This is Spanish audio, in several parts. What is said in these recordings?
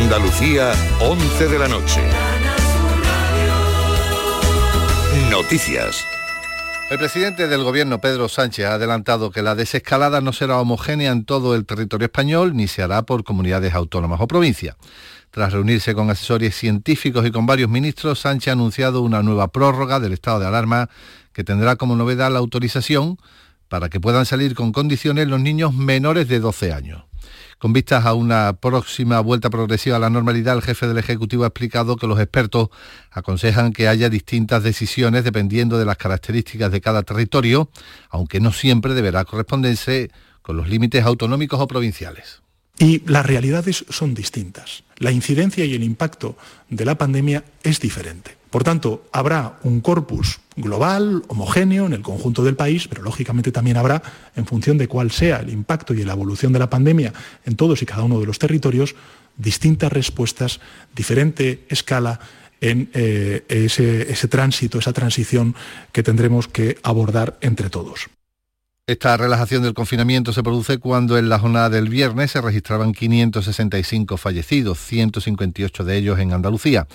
Andalucía, 11 de la noche. Noticias. El presidente del gobierno, Pedro Sánchez, ha adelantado que la desescalada no será homogénea en todo el territorio español ni se hará por comunidades autónomas o provincias. Tras reunirse con asesores científicos y con varios ministros, Sánchez ha anunciado una nueva prórroga del estado de alarma que tendrá como novedad la autorización para que puedan salir con condiciones los niños menores de 12 años. Con vistas a una próxima vuelta progresiva a la normalidad, el jefe del Ejecutivo ha explicado que los expertos aconsejan que haya distintas decisiones dependiendo de las características de cada territorio, aunque no siempre deberá corresponderse con los límites autonómicos o provinciales. Y las realidades son distintas. La incidencia y el impacto de la pandemia es diferente. Por tanto, habrá un corpus global, homogéneo en el conjunto del país, pero lógicamente también habrá, en función de cuál sea el impacto y la evolución de la pandemia en todos y cada uno de los territorios, distintas respuestas, diferente escala en eh, ese, ese tránsito, esa transición que tendremos que abordar entre todos. Esta relajación del confinamiento se produce cuando en la jornada del viernes se registraban 565 fallecidos, 158 de ellos en Andalucía.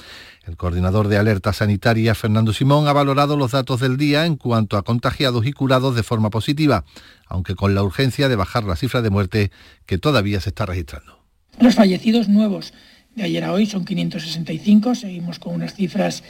El coordinador de alerta sanitaria, Fernando Simón, ha valorado los datos del día en cuanto a contagiados y curados de forma positiva, aunque con la urgencia de bajar la cifra de muerte que todavía se está registrando. Los fallecidos nuevos de ayer a hoy son 565, seguimos con unas cifras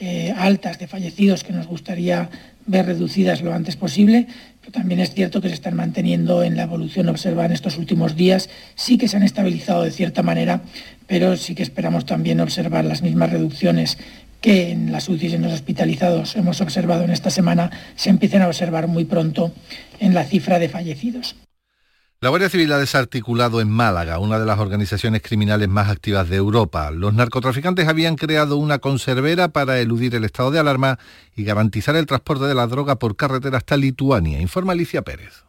eh, altas de fallecidos que nos gustaría ver reducidas lo antes posible, pero también es cierto que se están manteniendo en la evolución observada en estos últimos días, sí que se han estabilizado de cierta manera, pero sí que esperamos también observar las mismas reducciones que en las UCIs y en los hospitalizados hemos observado en esta semana, se empiecen a observar muy pronto en la cifra de fallecidos. La Guardia Civil ha desarticulado en Málaga, una de las organizaciones criminales más activas de Europa. Los narcotraficantes habían creado una conservera para eludir el estado de alarma y garantizar el transporte de la droga por carretera hasta Lituania, informa Alicia Pérez.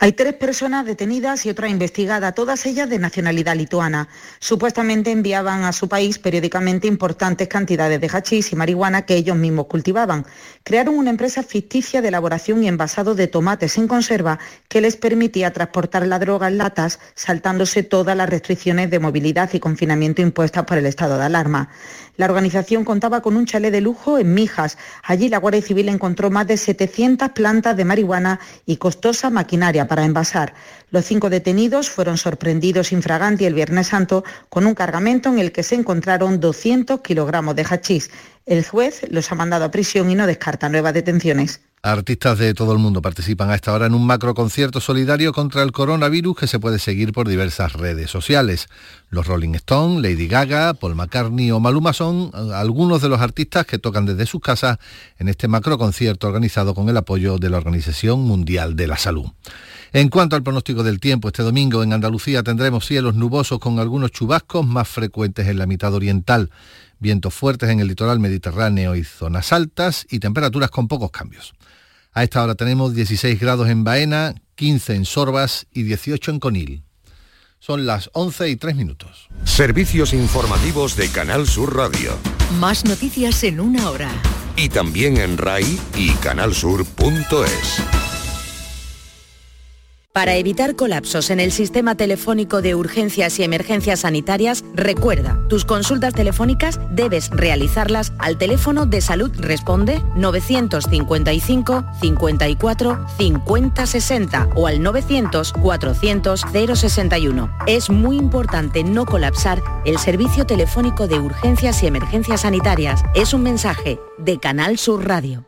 Hay tres personas detenidas y otra investigada, todas ellas de nacionalidad lituana. Supuestamente enviaban a su país periódicamente importantes cantidades de hachís y marihuana que ellos mismos cultivaban. Crearon una empresa ficticia de elaboración y envasado de tomates en conserva que les permitía transportar la droga en latas, saltándose todas las restricciones de movilidad y confinamiento impuestas por el estado de alarma. La organización contaba con un chalet de lujo en Mijas. Allí la Guardia Civil encontró más de 700 plantas de marihuana y costosa maquinaria para envasar. Los cinco detenidos fueron sorprendidos infraganti el Viernes Santo con un cargamento en el que se encontraron 200 kilogramos de hachís. El juez los ha mandado a prisión y no descarta nuevas detenciones. Artistas de todo el mundo participan a esta hora en un macro concierto solidario contra el coronavirus que se puede seguir por diversas redes sociales. Los Rolling Stones, Lady Gaga, Paul McCartney o Maluma son eh, algunos de los artistas que tocan desde sus casas en este macro concierto organizado con el apoyo de la Organización Mundial de la Salud. En cuanto al pronóstico del tiempo, este domingo en Andalucía tendremos cielos nubosos con algunos chubascos más frecuentes en la mitad oriental, vientos fuertes en el litoral mediterráneo y zonas altas y temperaturas con pocos cambios. A esta hora tenemos 16 grados en Baena, 15 en Sorbas y 18 en Conil. Son las 11 y 3 minutos. Servicios informativos de Canal Sur Radio. Más noticias en una hora. Y también en RAI y canalsur.es. Para evitar colapsos en el sistema telefónico de urgencias y emergencias sanitarias, recuerda, tus consultas telefónicas debes realizarlas al teléfono de Salud Responde 955 54 50 60 o al 900 400 061. Es muy importante no colapsar el servicio telefónico de urgencias y emergencias sanitarias. Es un mensaje de Canal Sur Radio.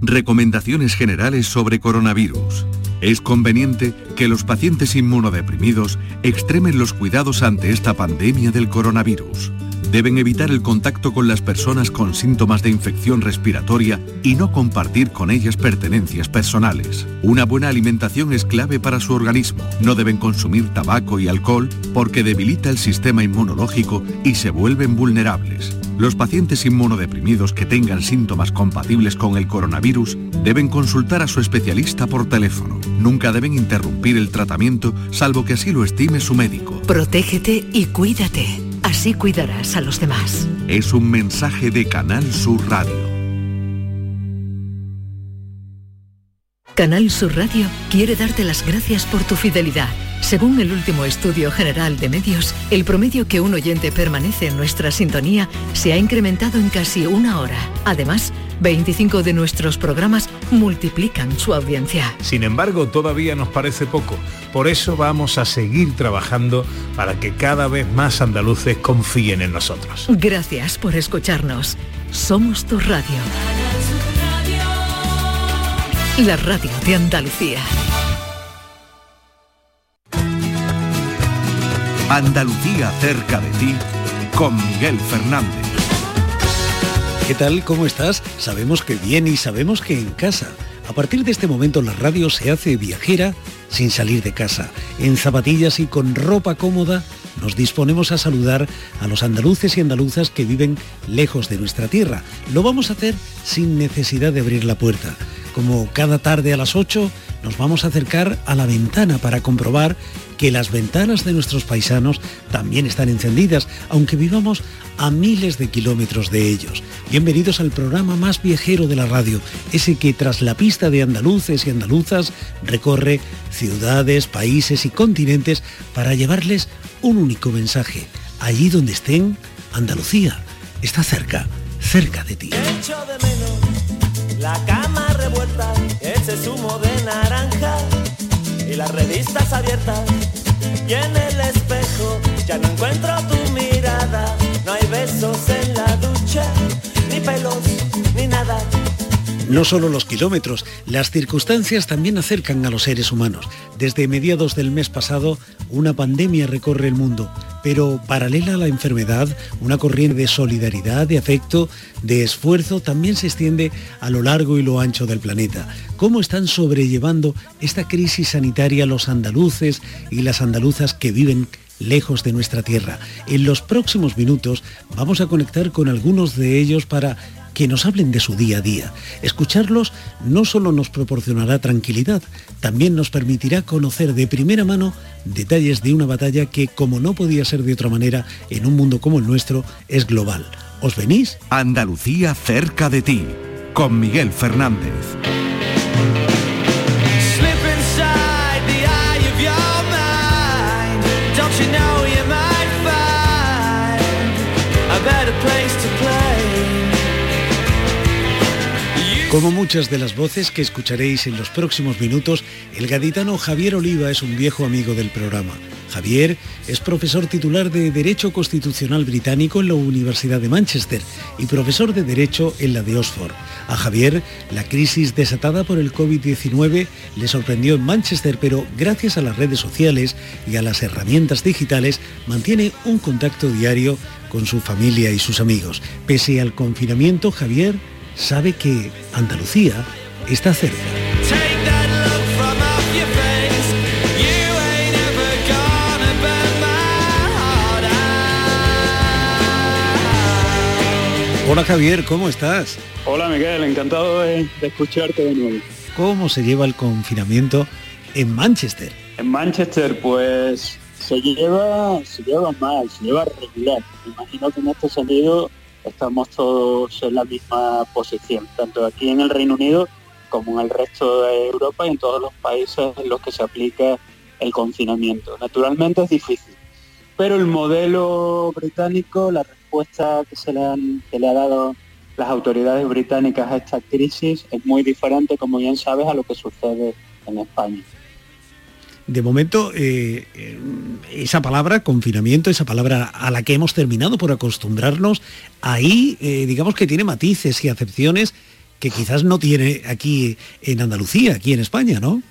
Recomendaciones generales sobre coronavirus. Es conveniente que los pacientes inmunodeprimidos extremen los cuidados ante esta pandemia del coronavirus. Deben evitar el contacto con las personas con síntomas de infección respiratoria y no compartir con ellas pertenencias personales. Una buena alimentación es clave para su organismo. No deben consumir tabaco y alcohol porque debilita el sistema inmunológico y se vuelven vulnerables. Los pacientes inmunodeprimidos que tengan síntomas compatibles con el coronavirus deben consultar a su especialista por teléfono. Nunca deben interrumpir el tratamiento salvo que así lo estime su médico. Protégete y cuídate. Así cuidarás a los demás. Es un mensaje de Canal Sur Radio. Canal Sur Radio quiere darte las gracias por tu fidelidad. Según el último estudio general de medios, el promedio que un oyente permanece en nuestra sintonía se ha incrementado en casi una hora. Además, 25 de nuestros programas multiplican su audiencia. Sin embargo, todavía nos parece poco. Por eso vamos a seguir trabajando para que cada vez más andaluces confíen en nosotros. Gracias por escucharnos. Somos tu radio. La radio de Andalucía. Andalucía cerca de ti con Miguel Fernández. ¿Qué tal? ¿Cómo estás? Sabemos que bien y sabemos que en casa. A partir de este momento la radio se hace viajera sin salir de casa. En zapatillas y con ropa cómoda nos disponemos a saludar a los andaluces y andaluzas que viven lejos de nuestra tierra. Lo vamos a hacer sin necesidad de abrir la puerta. Como cada tarde a las 8 nos vamos a acercar a la ventana para comprobar que las ventanas de nuestros paisanos también están encendidas, aunque vivamos a miles de kilómetros de ellos. Bienvenidos al programa más viajero de la radio, ese que tras la pista de andaluces y andaluzas recorre ciudades, países y continentes para llevarles un único mensaje. Allí donde estén, Andalucía está cerca, cerca de ti. Ese zumo de naranja y las revistas abiertas y en el espejo ya no encuentro tu mirada, no hay besos en la ducha, ni pelos, ni nada. No solo los kilómetros, las circunstancias también acercan a los seres humanos. Desde mediados del mes pasado, una pandemia recorre el mundo, pero paralela a la enfermedad, una corriente de solidaridad, de afecto, de esfuerzo también se extiende a lo largo y lo ancho del planeta. ¿Cómo están sobrellevando esta crisis sanitaria los andaluces y las andaluzas que viven lejos de nuestra tierra. En los próximos minutos vamos a conectar con algunos de ellos para que nos hablen de su día a día. Escucharlos no solo nos proporcionará tranquilidad, también nos permitirá conocer de primera mano detalles de una batalla que, como no podía ser de otra manera, en un mundo como el nuestro, es global. ¿Os venís? Andalucía cerca de ti, con Miguel Fernández. Como muchas de las voces que escucharéis en los próximos minutos, el gaditano Javier Oliva es un viejo amigo del programa. Javier es profesor titular de Derecho Constitucional Británico en la Universidad de Manchester y profesor de Derecho en la de Oxford. A Javier, la crisis desatada por el COVID-19 le sorprendió en Manchester, pero gracias a las redes sociales y a las herramientas digitales mantiene un contacto diario con su familia y sus amigos. Pese al confinamiento, Javier sabe que Andalucía está cerca. Hola Javier, ¿cómo estás? Hola Miguel, encantado de, escucharte de nuevo. ¿Cómo se lleva el confinamiento en Manchester? En Manchester pues se lleva, se lleva mal, se lleva regular. Me imagino que en este sentido estamos todos en la misma posición, tanto aquí en el Reino Unido como en el resto de Europa y en todos los países en los que se aplica el confinamiento. Naturalmente es difícil, pero el modelo británico, la respuesta que se le, han, que le ha dado las autoridades británicas a esta crisis es muy diferente, como bien sabes, a lo que sucede en España de momento, eh, eh, esa palabra, confinamiento, esa palabra a la que hemos terminado por acostumbrarnos, ahí eh, digamos que tiene matices y acepciones que quizás no tiene aquí en Andalucía, aquí en España, ¿no?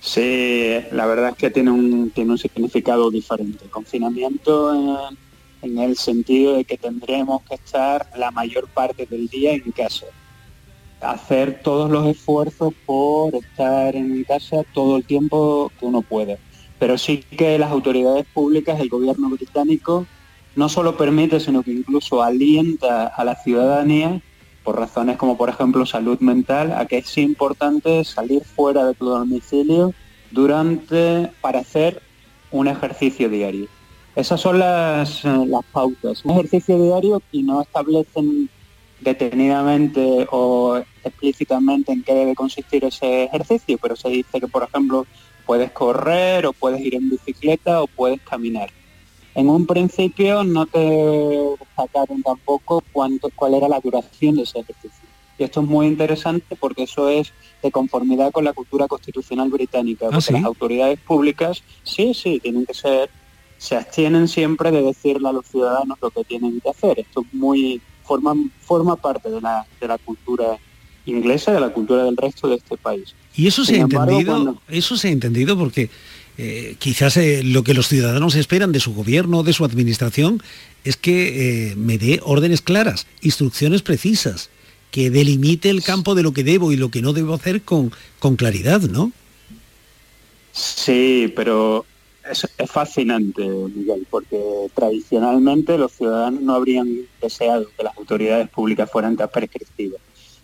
Sí, la verdad es que tiene un, tiene un significado diferente. Confinamiento en el sentido de que tendremos que estar la mayor parte del día en casa hacer todos los esfuerzos por estar en casa todo el tiempo que uno puede. Pero sí que las autoridades públicas, el gobierno británico, no solo permite, sino que incluso alienta a la ciudadanía, por razones como por ejemplo salud mental, a que es importante salir fuera de tu domicilio durante, para hacer un ejercicio diario. Esas son las, eh, las pautas. Un ejercicio diario y no establecen detenidamente o explícitamente en qué debe consistir ese ejercicio, pero se dice que, por ejemplo, puedes correr o puedes ir en bicicleta o puedes caminar. En un principio no te sacaron tampoco cuánto, cuál era la duración de ese ejercicio. Y esto es muy interesante porque eso es de conformidad con la cultura constitucional británica, ¿Ah, porque sí? las autoridades públicas, sí, sí, tienen que ser, se abstienen siempre de decirle a los ciudadanos lo que tienen que hacer. Esto es muy, forma, forma parte de la, de la cultura inglesa, de la cultura del resto de este país. Y eso se ha entendido, cuando- eso se ha entendido porque eh, quizás eh, lo que los ciudadanos esperan de su gobierno, de su administración, es que eh, me dé órdenes claras, instrucciones precisas, que delimite el campo de lo que debo y lo que no debo hacer con, con claridad, ¿no? Sí, pero es, es fascinante, Miguel, porque tradicionalmente los ciudadanos no habrían deseado que las autoridades públicas fueran tan prescriptivas.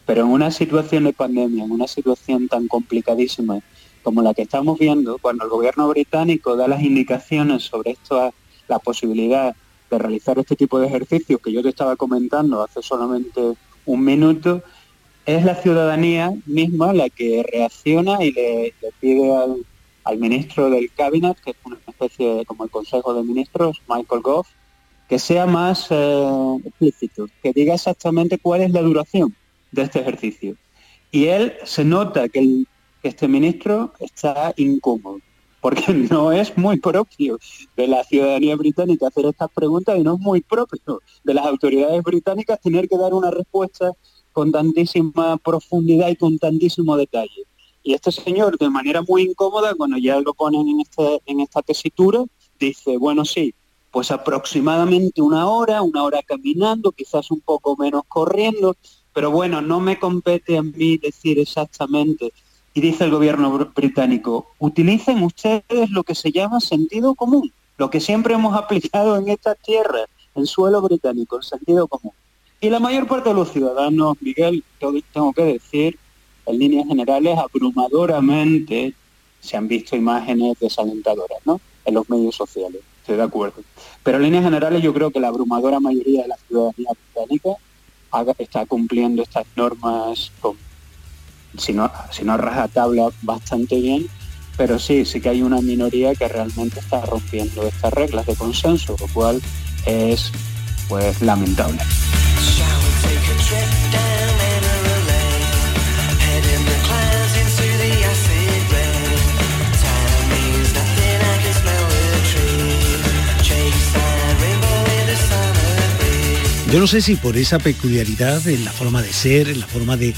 Pero en una situación de pandemia, en una situación tan complicadísima como la que estamos viendo, cuando el gobierno británico da las indicaciones sobre esto, la posibilidad de realizar este tipo de ejercicios que yo te estaba comentando hace solamente un minuto, es la ciudadanía misma la que reacciona y le, le pide al, al ministro del Cabinet, que es una especie de, como el Consejo de Ministros, Michael Gove, que sea más eh, explícito, que diga exactamente cuál es la duración de este ejercicio. Y él se nota que, que este ministro está incómodo, porque no es muy propio de la ciudadanía británica hacer estas preguntas y no es muy propio de las autoridades británicas tener que dar una respuesta con tantísima profundidad y con tantísimo detalle. Y este señor, de manera muy incómoda, cuando ya lo ponen en, este, en esta tesitura, dice, bueno, sí, pues aproximadamente una hora, una hora caminando, quizás un poco menos corriendo, pero bueno, no me compete a mí decir exactamente. Y dice el gobierno br- británico, utilicen ustedes lo que se llama sentido común, lo que siempre hemos aplicado en esta tierra, en suelo británico, el sentido común. Y la mayor parte de los ciudadanos, Miguel, tengo que decir, en líneas generales, abrumadoramente se han visto imágenes desalentadoras, ¿no? En los medios sociales, estoy de acuerdo. Pero en líneas generales yo creo que la abrumadora mayoría de la ciudadanía británica está cumpliendo estas normas si no, si no rajatabla, bastante bien, pero sí, sí que hay una minoría que realmente está rompiendo estas reglas de consenso, lo cual es pues lamentable. Yo no sé si por esa peculiaridad en la forma de ser, en la forma de,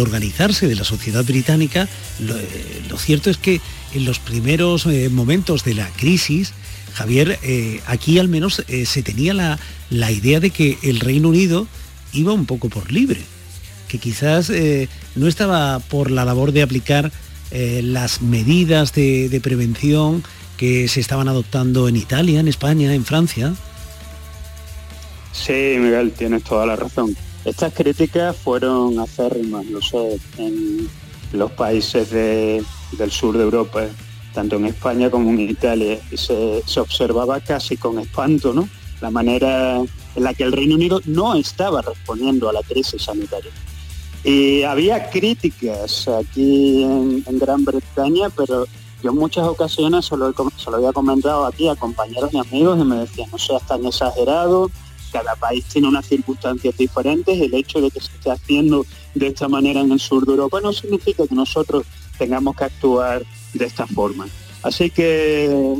organizarse de la sociedad británica, lo, eh, lo cierto es que en los primeros eh, momentos de la crisis, Javier, eh, aquí al menos se tenía la, idea de que el Reino Unido iba un poco por libre, que quizás no estaba por la labor de aplicar las medidas de prevención que se estaban adoptando en Italia, en España, en Francia. Sí, Miguel, tienes toda la razón. Estas críticas fueron acérrimas, lo sé, en los países de- del sur de Europa, tanto en España como en Italia, y se, se observaba casi con espanto, ¿no? La manera en la que el Reino Unido no estaba respondiendo a la crisis sanitaria. Y había críticas aquí en, Gran Bretaña, pero yo en muchas ocasiones se lo, se lo había comentado aquí a compañeros y amigos y me decían, no seas tan exagerado, cada país tiene unas circunstancias diferentes, el hecho de que se esté haciendo de esta manera en el sur de Europa no significa que nosotros tengamos que actuar de esta forma. Así que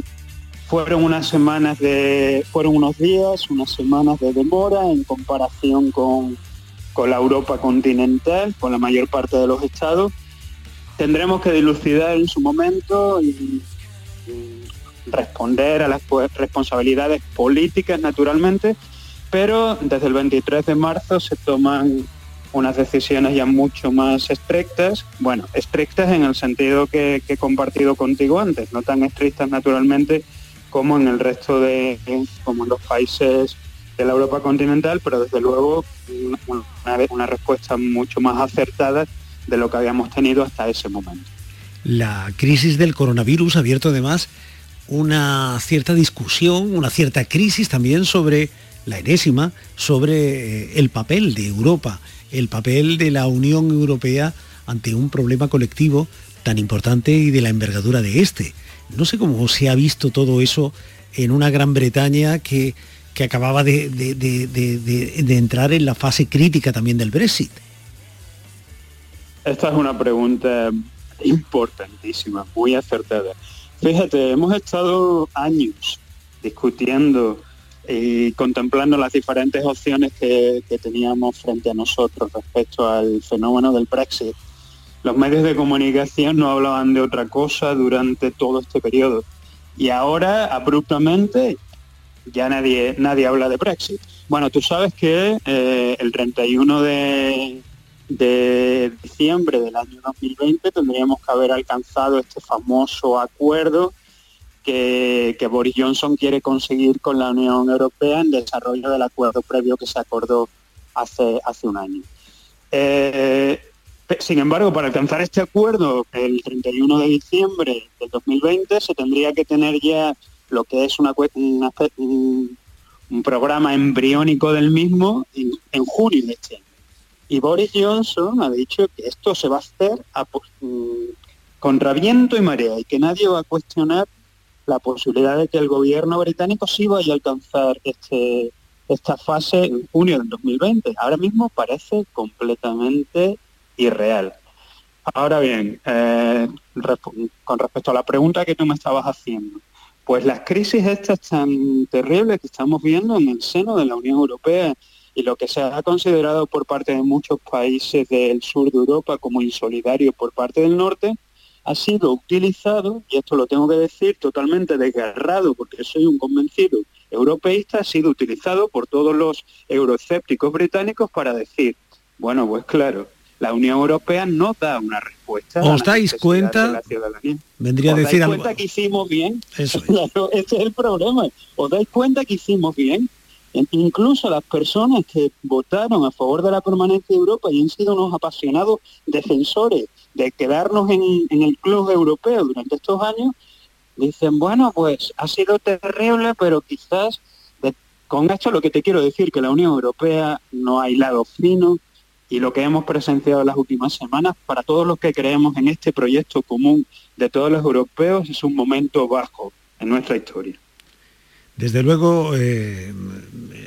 fueron unas semanas de, fueron unos días, unas semanas de demora en comparación con, con la Europa continental, con la mayor parte de los estados. Tendremos que dilucidar en su momento y, y responder a las responsabilidades políticas naturalmente, pero desde el 23 de marzo se toman unas decisiones ya mucho más estrictas, bueno, estrictas en el sentido que, he compartido contigo antes, no tan estrictas naturalmente como en el resto de, como en los países de la Europa continental, pero desde luego una, una respuesta mucho más acertada de lo que habíamos tenido hasta ese momento. La crisis del coronavirus ha abierto además una cierta discusión, una cierta crisis también sobre la enésima, sobre eh, el papel de Europa, el papel de la Unión Europea ante un problema colectivo tan importante y de la envergadura de este. No sé cómo se ha visto todo eso en una Gran Bretaña que, que acababa de, de, entrar en la fase crítica también del Brexit. Esta es una pregunta importantísima, muy acertada. Fíjate, hemos estado años discutiendo y contemplando las diferentes opciones que, teníamos frente a nosotros respecto al fenómeno del Brexit los medios de comunicación no hablaban de otra cosa durante todo este periodo. Y ahora, abruptamente, ya nadie, nadie habla de Brexit. Bueno, tú sabes que eh, el 31 de, diciembre del año 2020 tendríamos que haber alcanzado este famoso acuerdo que, Boris Johnson quiere conseguir con la Unión Europea en desarrollo del acuerdo previo que se acordó hace, hace un año. Eh, sin embargo, para alcanzar este acuerdo el 31 de diciembre del 2020 se tendría que tener ya lo que es un, programa embriónico del mismo en, junio de este año. Y Boris Johnson ha dicho que esto se va a hacer a, mm, contra viento y marea y que nadie va a cuestionar la posibilidad de que el gobierno británico sí vaya a alcanzar este, esta fase en junio del 2020. Ahora mismo parece completamente irreal. Ahora bien, eh, con respecto a la pregunta que tú me estabas haciendo, pues las crisis estas tan terribles que estamos viendo en el seno de la Unión Europea y lo que se ha considerado por parte de muchos países del sur de Europa como insolidario por parte del norte, ha sido utilizado, y esto lo tengo que decir totalmente desgarrado porque soy un convencido europeísta, ha sido utilizado por todos los euroescépticos británicos para decir, bueno, pues claro, la Unión Europea no da una respuesta. ¿Os dais cuenta? la ciudadanía. Vendría a decir dais cuenta que hicimos bien? Eso ese es el problema. ¿Os dais cuenta que hicimos bien? Incluso las personas que votaron a favor de la permanencia de Europa y han sido unos apasionados defensores de quedarnos en, el club europeo durante estos años, dicen, bueno, pues ha sido terrible, pero quizás con esto lo que te quiero decir, que la Unión Europea no ha hilado fino, y lo que hemos presenciado en las últimas semanas, para todos los que creemos en este proyecto común de todos los europeos, es un momento bajo en nuestra historia. Desde luego, eh,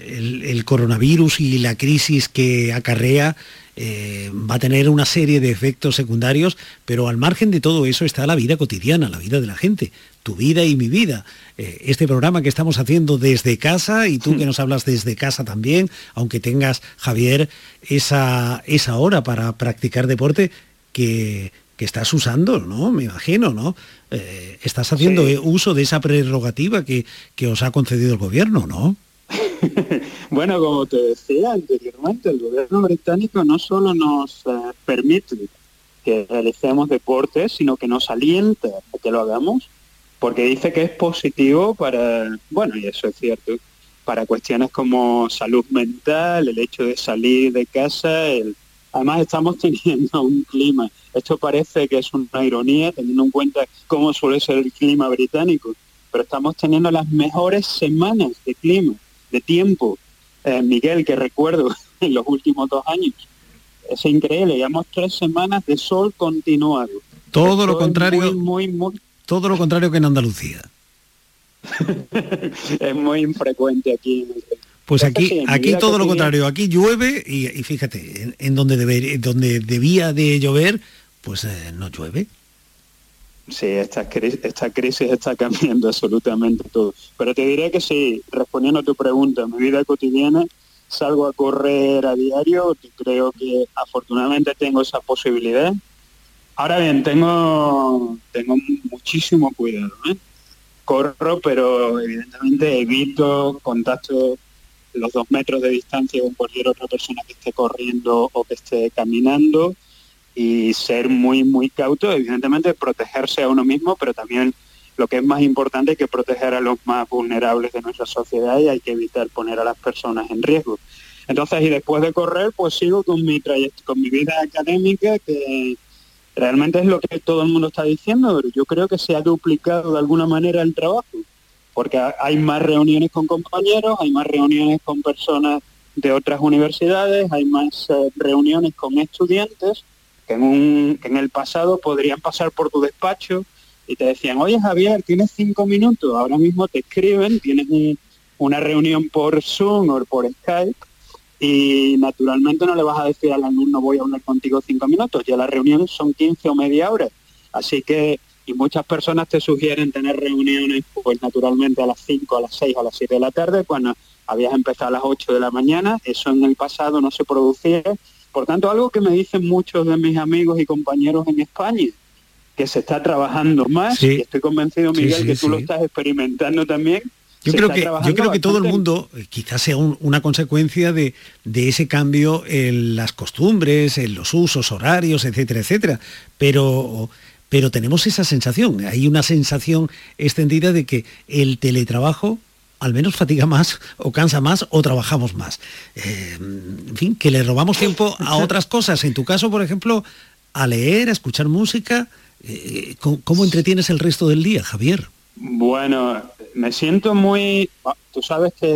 el, coronavirus y la crisis que acarrea eh, va a tener una serie de efectos secundarios, pero al margen de todo eso está la vida cotidiana, la vida de la gente, tu vida y mi vida. Eh, este programa que estamos haciendo desde casa y tú que nos hablas desde casa también, aunque tengas, Javier, esa, esa hora para practicar deporte que, estás usando, ¿no? Me imagino, ¿no? Eh, estás haciendo uso de esa prerrogativa que, que os ha concedido el gobierno, ¿no? bueno, como te decía anteriormente, el gobierno británico no solo nos eh, permite que realicemos deportes, sino que nos alienta a que lo hagamos, porque dice que es positivo para, bueno, y eso es cierto, para cuestiones como salud mental, el hecho de salir de casa, además estamos teniendo un clima, esto parece que es una ironía teniendo en cuenta cómo suele ser el clima británico, pero estamos teniendo las mejores semanas de clima de tiempo, eh, Miguel, que recuerdo en los últimos dos años. Es increíble, llevamos tres semanas de sol continuado. Todo lo contrario, muy, muy, todo lo contrario que en Andalucía. es muy infrecuente aquí pues aquí, aquí todo lo contrario, aquí llueve y, fíjate, en, donde, donde debía de llover, pues eh, no llueve. Sí, esta esta crisis está cambiando absolutamente todo. Pero te diré que sí, respondiendo a tu pregunta, mi vida cotidiana salgo a correr a diario, creo que afortunadamente tengo esa posibilidad. Ahora bien, tengo, tengo muchísimo cuidado. ¿eh? Corro, pero evidentemente evito contacto los dos metros de distancia con cualquier otra persona que esté corriendo o que esté caminando y ser muy, muy cauto, evidentemente protegerse a uno mismo, pero también lo que es más importante es que proteger a los más vulnerables de nuestra sociedad y hay que evitar poner a las personas en riesgo. Entonces, y después de correr, pues sigo con mi con mi vida académica, que realmente es lo que todo el mundo está diciendo, pero yo creo que se ha duplicado de alguna manera el trabajo, porque hay más reuniones con compañeros, hay más reuniones con personas de otras universidades, hay más eh, reuniones con estudiantes que en, el pasado podrían pasar por tu despacho y te decían, oye Javier, tienes cinco minutos, ahora mismo te escriben, tienes una reunión por Zoom o por Skype y naturalmente no le vas a decir al alumno voy a hablar contigo cinco minutos, ya las reuniones son 15 o media hora. Así que, y muchas personas te sugieren tener reuniones pues naturalmente a las 5, a las 6 o a las 7 de la tarde, cuando habías empezado a las 8 de la mañana, eso en el pasado no se producía. Por tanto, algo que me dicen muchos de mis amigos y compañeros en España, que se está trabajando más, y estoy convencido, Miguel, que tú lo estás experimentando también, yo creo, que, yo creo que todo el mundo, eh, quizás sea una consecuencia de, ese cambio en las costumbres, en los usos horarios, etcétera, etcétera. Pero, pero tenemos esa sensación, hay una sensación extendida de que el teletrabajo al menos fatiga más o cansa más o trabajamos más. Eh, en fin, que le robamos tiempo a otras cosas. En tu caso, por ejemplo, a leer, a escuchar música. Eh, ¿Cómo entretienes el resto del día, Javier? Bueno, me siento muy... Ah, tú sabes que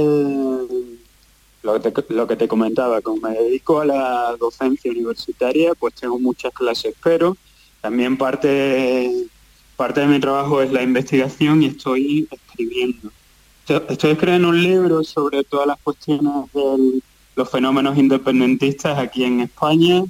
lo que, te, que comentaba, como me dedico a la docencia universitaria, pues tengo muchas clases, pero también parte, parte de mi trabajo es la investigación y estoy escribiendo. Estoy escribiendo un libro sobre todas las cuestiones de los fenómenos independentistas aquí en España,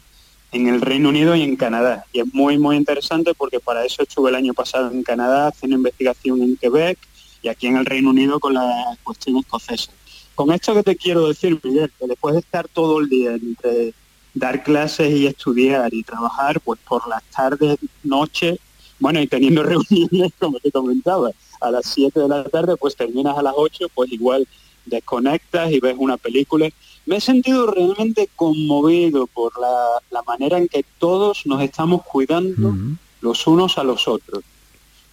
en el Reino Unido y en Canadá. Y es muy, muy interesante porque para eso estuve el año pasado en Canadá haciendo investigación en Quebec y aquí en el Reino Unido con la cuestión escocesa. Con esto que te quiero decir, Miguel, que después de estar todo el día entre dar clases y estudiar y trabajar, pues por las tardes, noches, bueno, y teniendo reuniones, como te comentaba, a las 7 de la tarde, pues terminas a las 8, pues igual desconectas y ves una película me he sentido realmente conmovido por la, manera en que todos nos estamos cuidando los unos a los otros,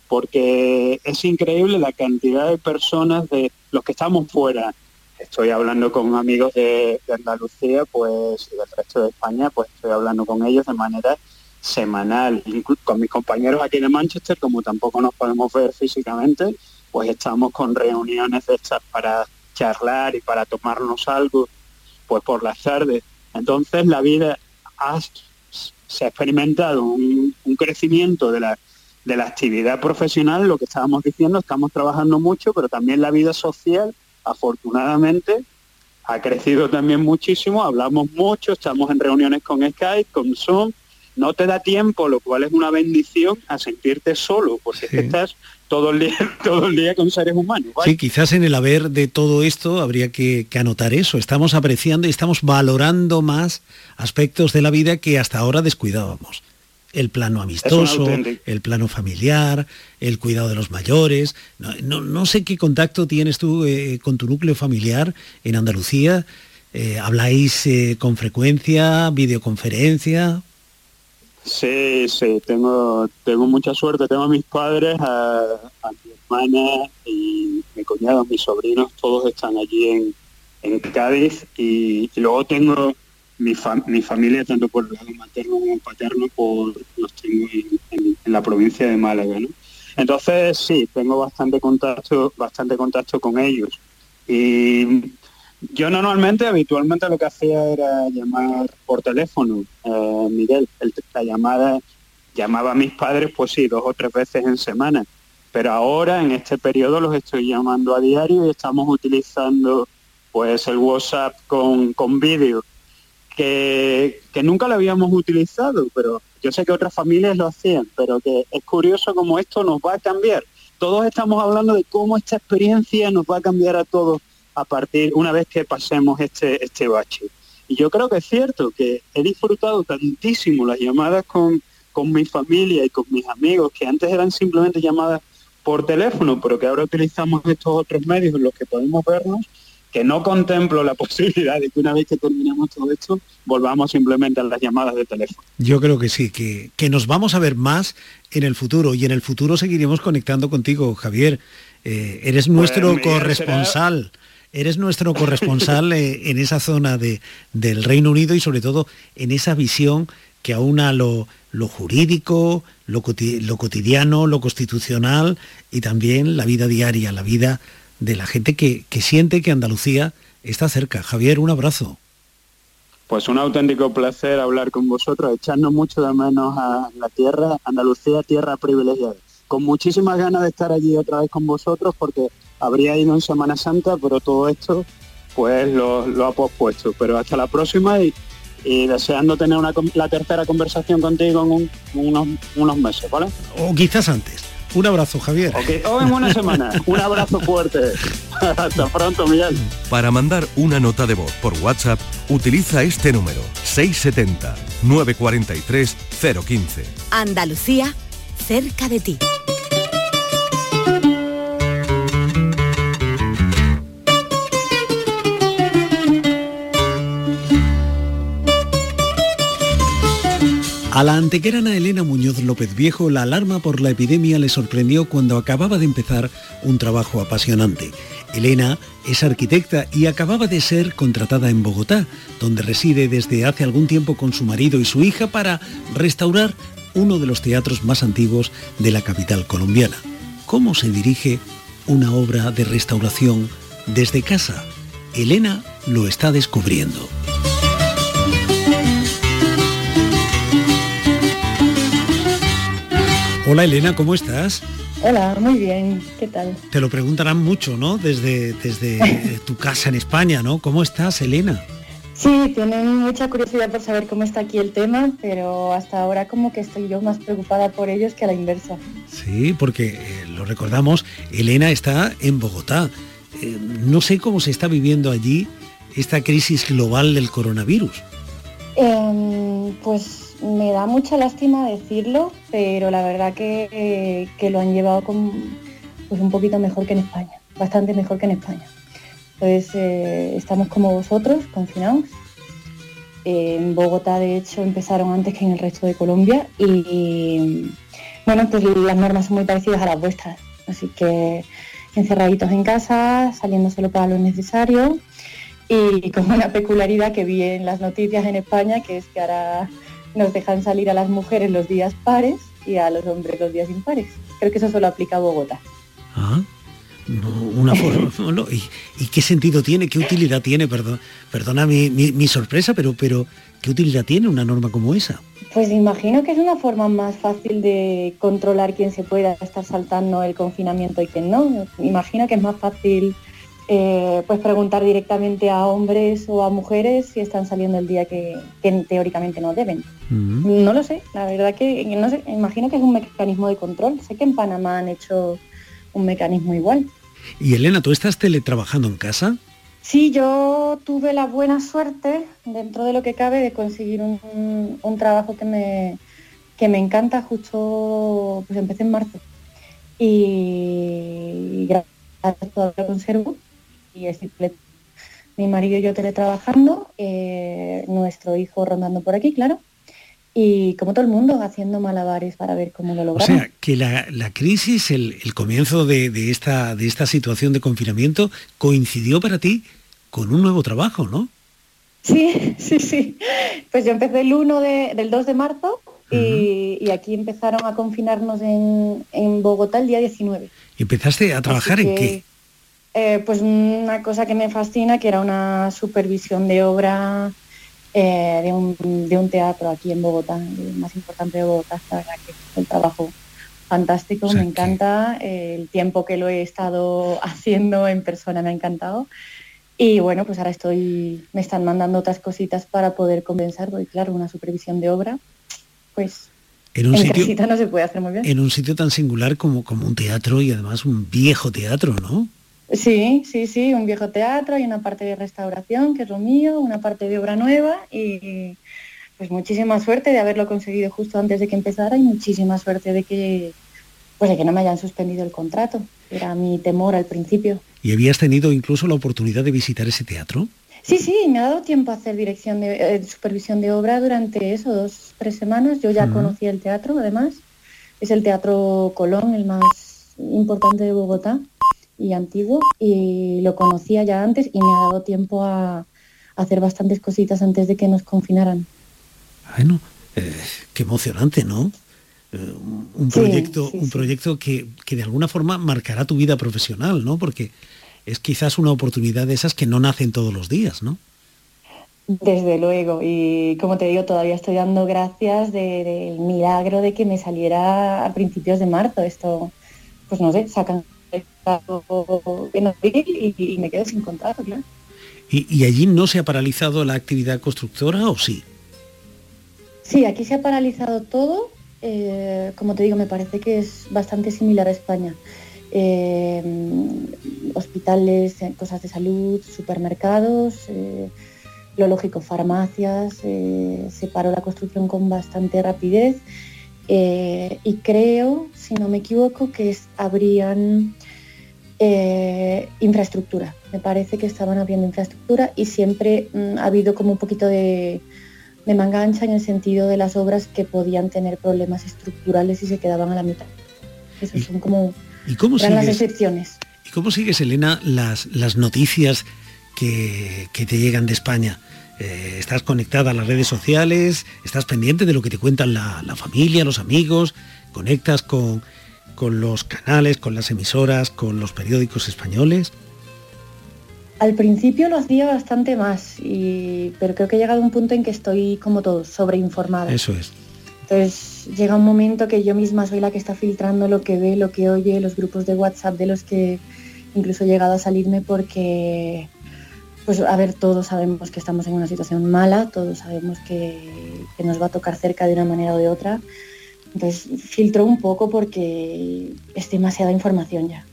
porque es increíble la cantidad de personas de los que estamos fuera. Estoy hablando con amigos de, Andalucía, pues y del resto de España, pues estoy hablando con ellos de manera semanal, con mis compañeros aquí de Manchester, como tampoco nos podemos ver físicamente, pues estamos con reuniones estas para charlar y para tomarnos algo pues por las tardes. Entonces la vida se ha experimentado un, crecimiento de la, de la actividad profesional, lo que estábamos diciendo, estamos trabajando mucho, pero también la vida social, afortunadamente, ha crecido también muchísimo, hablamos mucho, estamos en reuniones con Skype, con Zoom, no te da tiempo, lo cual es una bendición, a sentirte solo, porque estás todo el día, todo el día con seres humanos. Sí, quizás en el haber de todo esto habría que, anotar eso. Estamos apreciando y estamos valorando más aspectos de la vida que hasta ahora descuidábamos. El plano amistoso, el plano familiar, el cuidado de los mayores. No, sé qué contacto tienes tú eh, con tu núcleo familiar en Andalucía. Eh, ¿Habláis eh, con frecuencia, videoconferencia? Sí, sí, tengo, tengo mucha suerte. Tengo a mis padres, a, mi hermana y mi cuñado, mis sobrinos, todos están allí en, en Cádiz y, luego tengo mi, mi familia, tanto por el lado materno como paterno, por los tengo en, la provincia de Málaga. ¿no? Entonces sí, tengo bastante contacto, bastante contacto con ellos. Y yo normalmente, habitualmente lo que hacía era llamar por teléfono, eh, Miguel, la llamada, llamaba a mis padres pues sí, dos o tres veces en semana, pero ahora en este periodo los estoy llamando a diario y estamos utilizando pues el WhatsApp con, con vídeo, que, que nunca lo habíamos utilizado, pero yo sé que otras familias lo hacían, pero que es curioso cómo esto nos va a cambiar. Todos estamos hablando de cómo esta experiencia nos va a cambiar a todos a partir, una vez que pasemos este, este bache. Y yo creo que es cierto que he disfrutado tantísimo las llamadas con, con mi familia y con mis amigos, que antes eran simplemente llamadas por teléfono, pero que ahora utilizamos estos otros medios en los que podemos vernos, que no contemplo la posibilidad de que una vez que terminemos todo esto, volvamos simplemente a las llamadas de teléfono. Yo creo que sí, que, que nos vamos a ver más en el futuro y en el futuro seguiremos conectando contigo, Javier. Eh, eres Pues, nuestro corresponsal. Eres nuestro corresponsal eh, en esa zona de, del Reino Unido y sobre todo en esa visión que aúna lo, lo jurídico, lo, coti- lo cotidiano, lo constitucional y también la vida diaria, la vida de la gente que, que siente que Andalucía está cerca. Javier, un abrazo. Pues un auténtico placer hablar con vosotros, echarnos mucho de menos a la tierra, Andalucía, tierra privilegiada. Con muchísimas ganas de estar allí otra vez con vosotros porque habría ido en Semana Santa, pero todo esto pues lo, lo ha pospuesto. Pero hasta la próxima y, y deseando tener una, la tercera conversación contigo en un- unos, unos meses, ¿vale? O quizás antes. Un abrazo, Javier. Ok, O en una semana. Un abrazo fuerte. hasta pronto, Miguel. Para mandar una nota de voz por WhatsApp, utiliza este número 670 943 015. Andalucía, cerca de ti. A la antequerana Elena Muñoz López Viejo la alarma por la epidemia le sorprendió cuando acababa de empezar un trabajo apasionante. Elena es arquitecta y acababa de ser contratada en Bogotá, donde reside desde hace algún tiempo con su marido y su hija para restaurar uno de los teatros más antiguos de la capital colombiana. ¿Cómo se dirige una obra de restauración desde casa? Elena lo está descubriendo. Hola Elena, ¿cómo estás? Hola, muy bien, ¿qué tal? Te lo preguntarán mucho, ¿no? Desde, desde tu casa en España, ¿no? ¿Cómo estás, Elena? Sí, tienen mucha curiosidad por saber cómo está aquí el tema, pero hasta ahora como que estoy yo más preocupada por ellos que a la inversa. Sí, porque eh, lo recordamos, Elena está en Bogotá. Eh, no sé cómo se está viviendo allí esta crisis global del coronavirus. Em, pues me da mucha lástima decirlo, pero la verdad que, que lo han llevado con, pues un poquito mejor que en España, bastante mejor que en España. Entonces eh, estamos como vosotros, confinados. En Bogotá de hecho empezaron antes que en el resto de Colombia y bueno, pues las normas son muy parecidas a las vuestras. Así que encerraditos en casa, saliendo solo para lo necesario y con una peculiaridad que vi en las noticias en España, que es que ahora nos dejan salir a las mujeres los días pares y a los hombres los días impares. Creo que eso solo aplica a Bogotá. Ah, no, una forma, no, ¿y, y qué sentido tiene? ¿Qué utilidad tiene? Perdón, perdona mi, mi- mi sorpresa, pero, pero ¿qué utilidad tiene una norma como esa? Pues imagino que es una forma más fácil de controlar quién se pueda estar saltando el confinamiento y quién no. Imagino que es más fácil eh, pues preguntar directamente a hombres o a mujeres si están saliendo el día que, que teóricamente no deben. No lo sé, la verdad que no sé, imagino que es un mecanismo de control. Sé que en Panamá han hecho un mecanismo igual. Y Elena, ¿tú estás teletrabajando en casa? Sí, yo tuve la buena suerte, dentro de lo que cabe, de conseguir un, un trabajo que me, que me encanta. Justo, pues empecé en marzo. Y gracias todavía lo conservo. Y tele- mi marido y yo teletrabajando, eh, nuestro hijo rondando por aquí, claro. Y como todo el mundo, haciendo malabares para ver cómo lo O logramos. sea, que la, la crisis, el, el comienzo de, de esta, de esta situación de confinamiento coincidió para ti con un nuevo trabajo, ¿no? Sí, sí, sí. Pues yo empecé el 1 de- del 2 de marzo y, y aquí empezaron a confinarnos en, en Bogotá el día 19. ¿Y empezaste a trabajar en qué? Eh, pues una cosa que me fascina, que era una supervisión de obra eh, de, un, de un teatro aquí en Bogotá, el más importante de Bogotá. La verdad que es un trabajo fantástico, me encanta. eh, el tiempo que lo he estado haciendo en persona me ha encantado. Y bueno, pues ahora estoy, me están mandando otras cositas para poder compensar, porque claro, una supervisión de obra, pues En un en sitio- no se puede hacer muy bien. En un sitio tan singular como, como un teatro y además un viejo teatro, ¿no? Sí, sí, sí, un viejo teatro, hay una parte de restauración, que es lo mío, una parte de obra nueva y pues muchísima suerte de haberlo conseguido justo antes de que empezara y muchísima suerte de que pues de que no me hayan suspendido el contrato. Era mi temor al principio. ¿Y habías tenido incluso la oportunidad de visitar ese teatro? Sí, sí, me ha dado tiempo a hacer dirección de eh, supervisión de obra durante eso, dos, tres semanas. Yo ya Ujú. conocía el teatro, además. Es el Teatro Colón, el más importante de Bogotá y antiguo. Y lo conocía ya antes y me ha dado tiempo a, hacer bastantes cositas antes de que nos confinaran. Bueno, eh, qué emocionante, ¿no? Eh, un proyecto, sí, un proyecto que, que de alguna forma marcará tu vida profesional, ¿no? Porque es quizás una oportunidad de esas que no nacen todos los días, ¿no? Desde luego, y como te digo, todavía estoy dando gracias de- del milagro de que me saliera a principios de marzo. Esto, pues no sé, sacan en abril y, y me quedo sin claro. ¿Y, y allí no se ha paralizado la actividad constructora o sí? Sí, aquí se ha paralizado todo. eh, como te digo, me parece que es bastante similar a España. Eh, hospitales, eh, cosas de salud, supermercados, eh, lo lógico, farmacias. se paró la construcción con bastante rapidez. Eh, y creo, si no me equivoco, que es- habrían eh, infraestructura. Me parece que estaban abriendo infraestructura y siempre mm, ha habido como un poquito de, de manga ancha en el sentido de las obras que podían tener problemas estructurales y se quedaban a la mitad. Esos son como ¿Y cómo eran las excepciones. ¿y cómo sigues Elena, las, las noticias que, que te llegan de España? Eh, ¿Estás conectada a las redes sociales? ¿Estás pendiente de lo que te cuentan la, la familia, los amigos? ¿Conectas con, con los canales, con las emisoras, con los periódicos españoles? Al principio lo hacía bastante más, y, pero creo que he llegado a un punto en que estoy como todos, sobreinformada. Eso es. Entonces llega un momento que yo misma soy la que está filtrando lo que ve, lo que oye, los grupos de WhatsApp de los que incluso he llegado a salirme porque, pues a ver, todos sabemos que estamos en una situación mala, todos sabemos que, que nos va a tocar cerca de una manera o de otra. Entonces filtro un poco porque es demasiada información ya.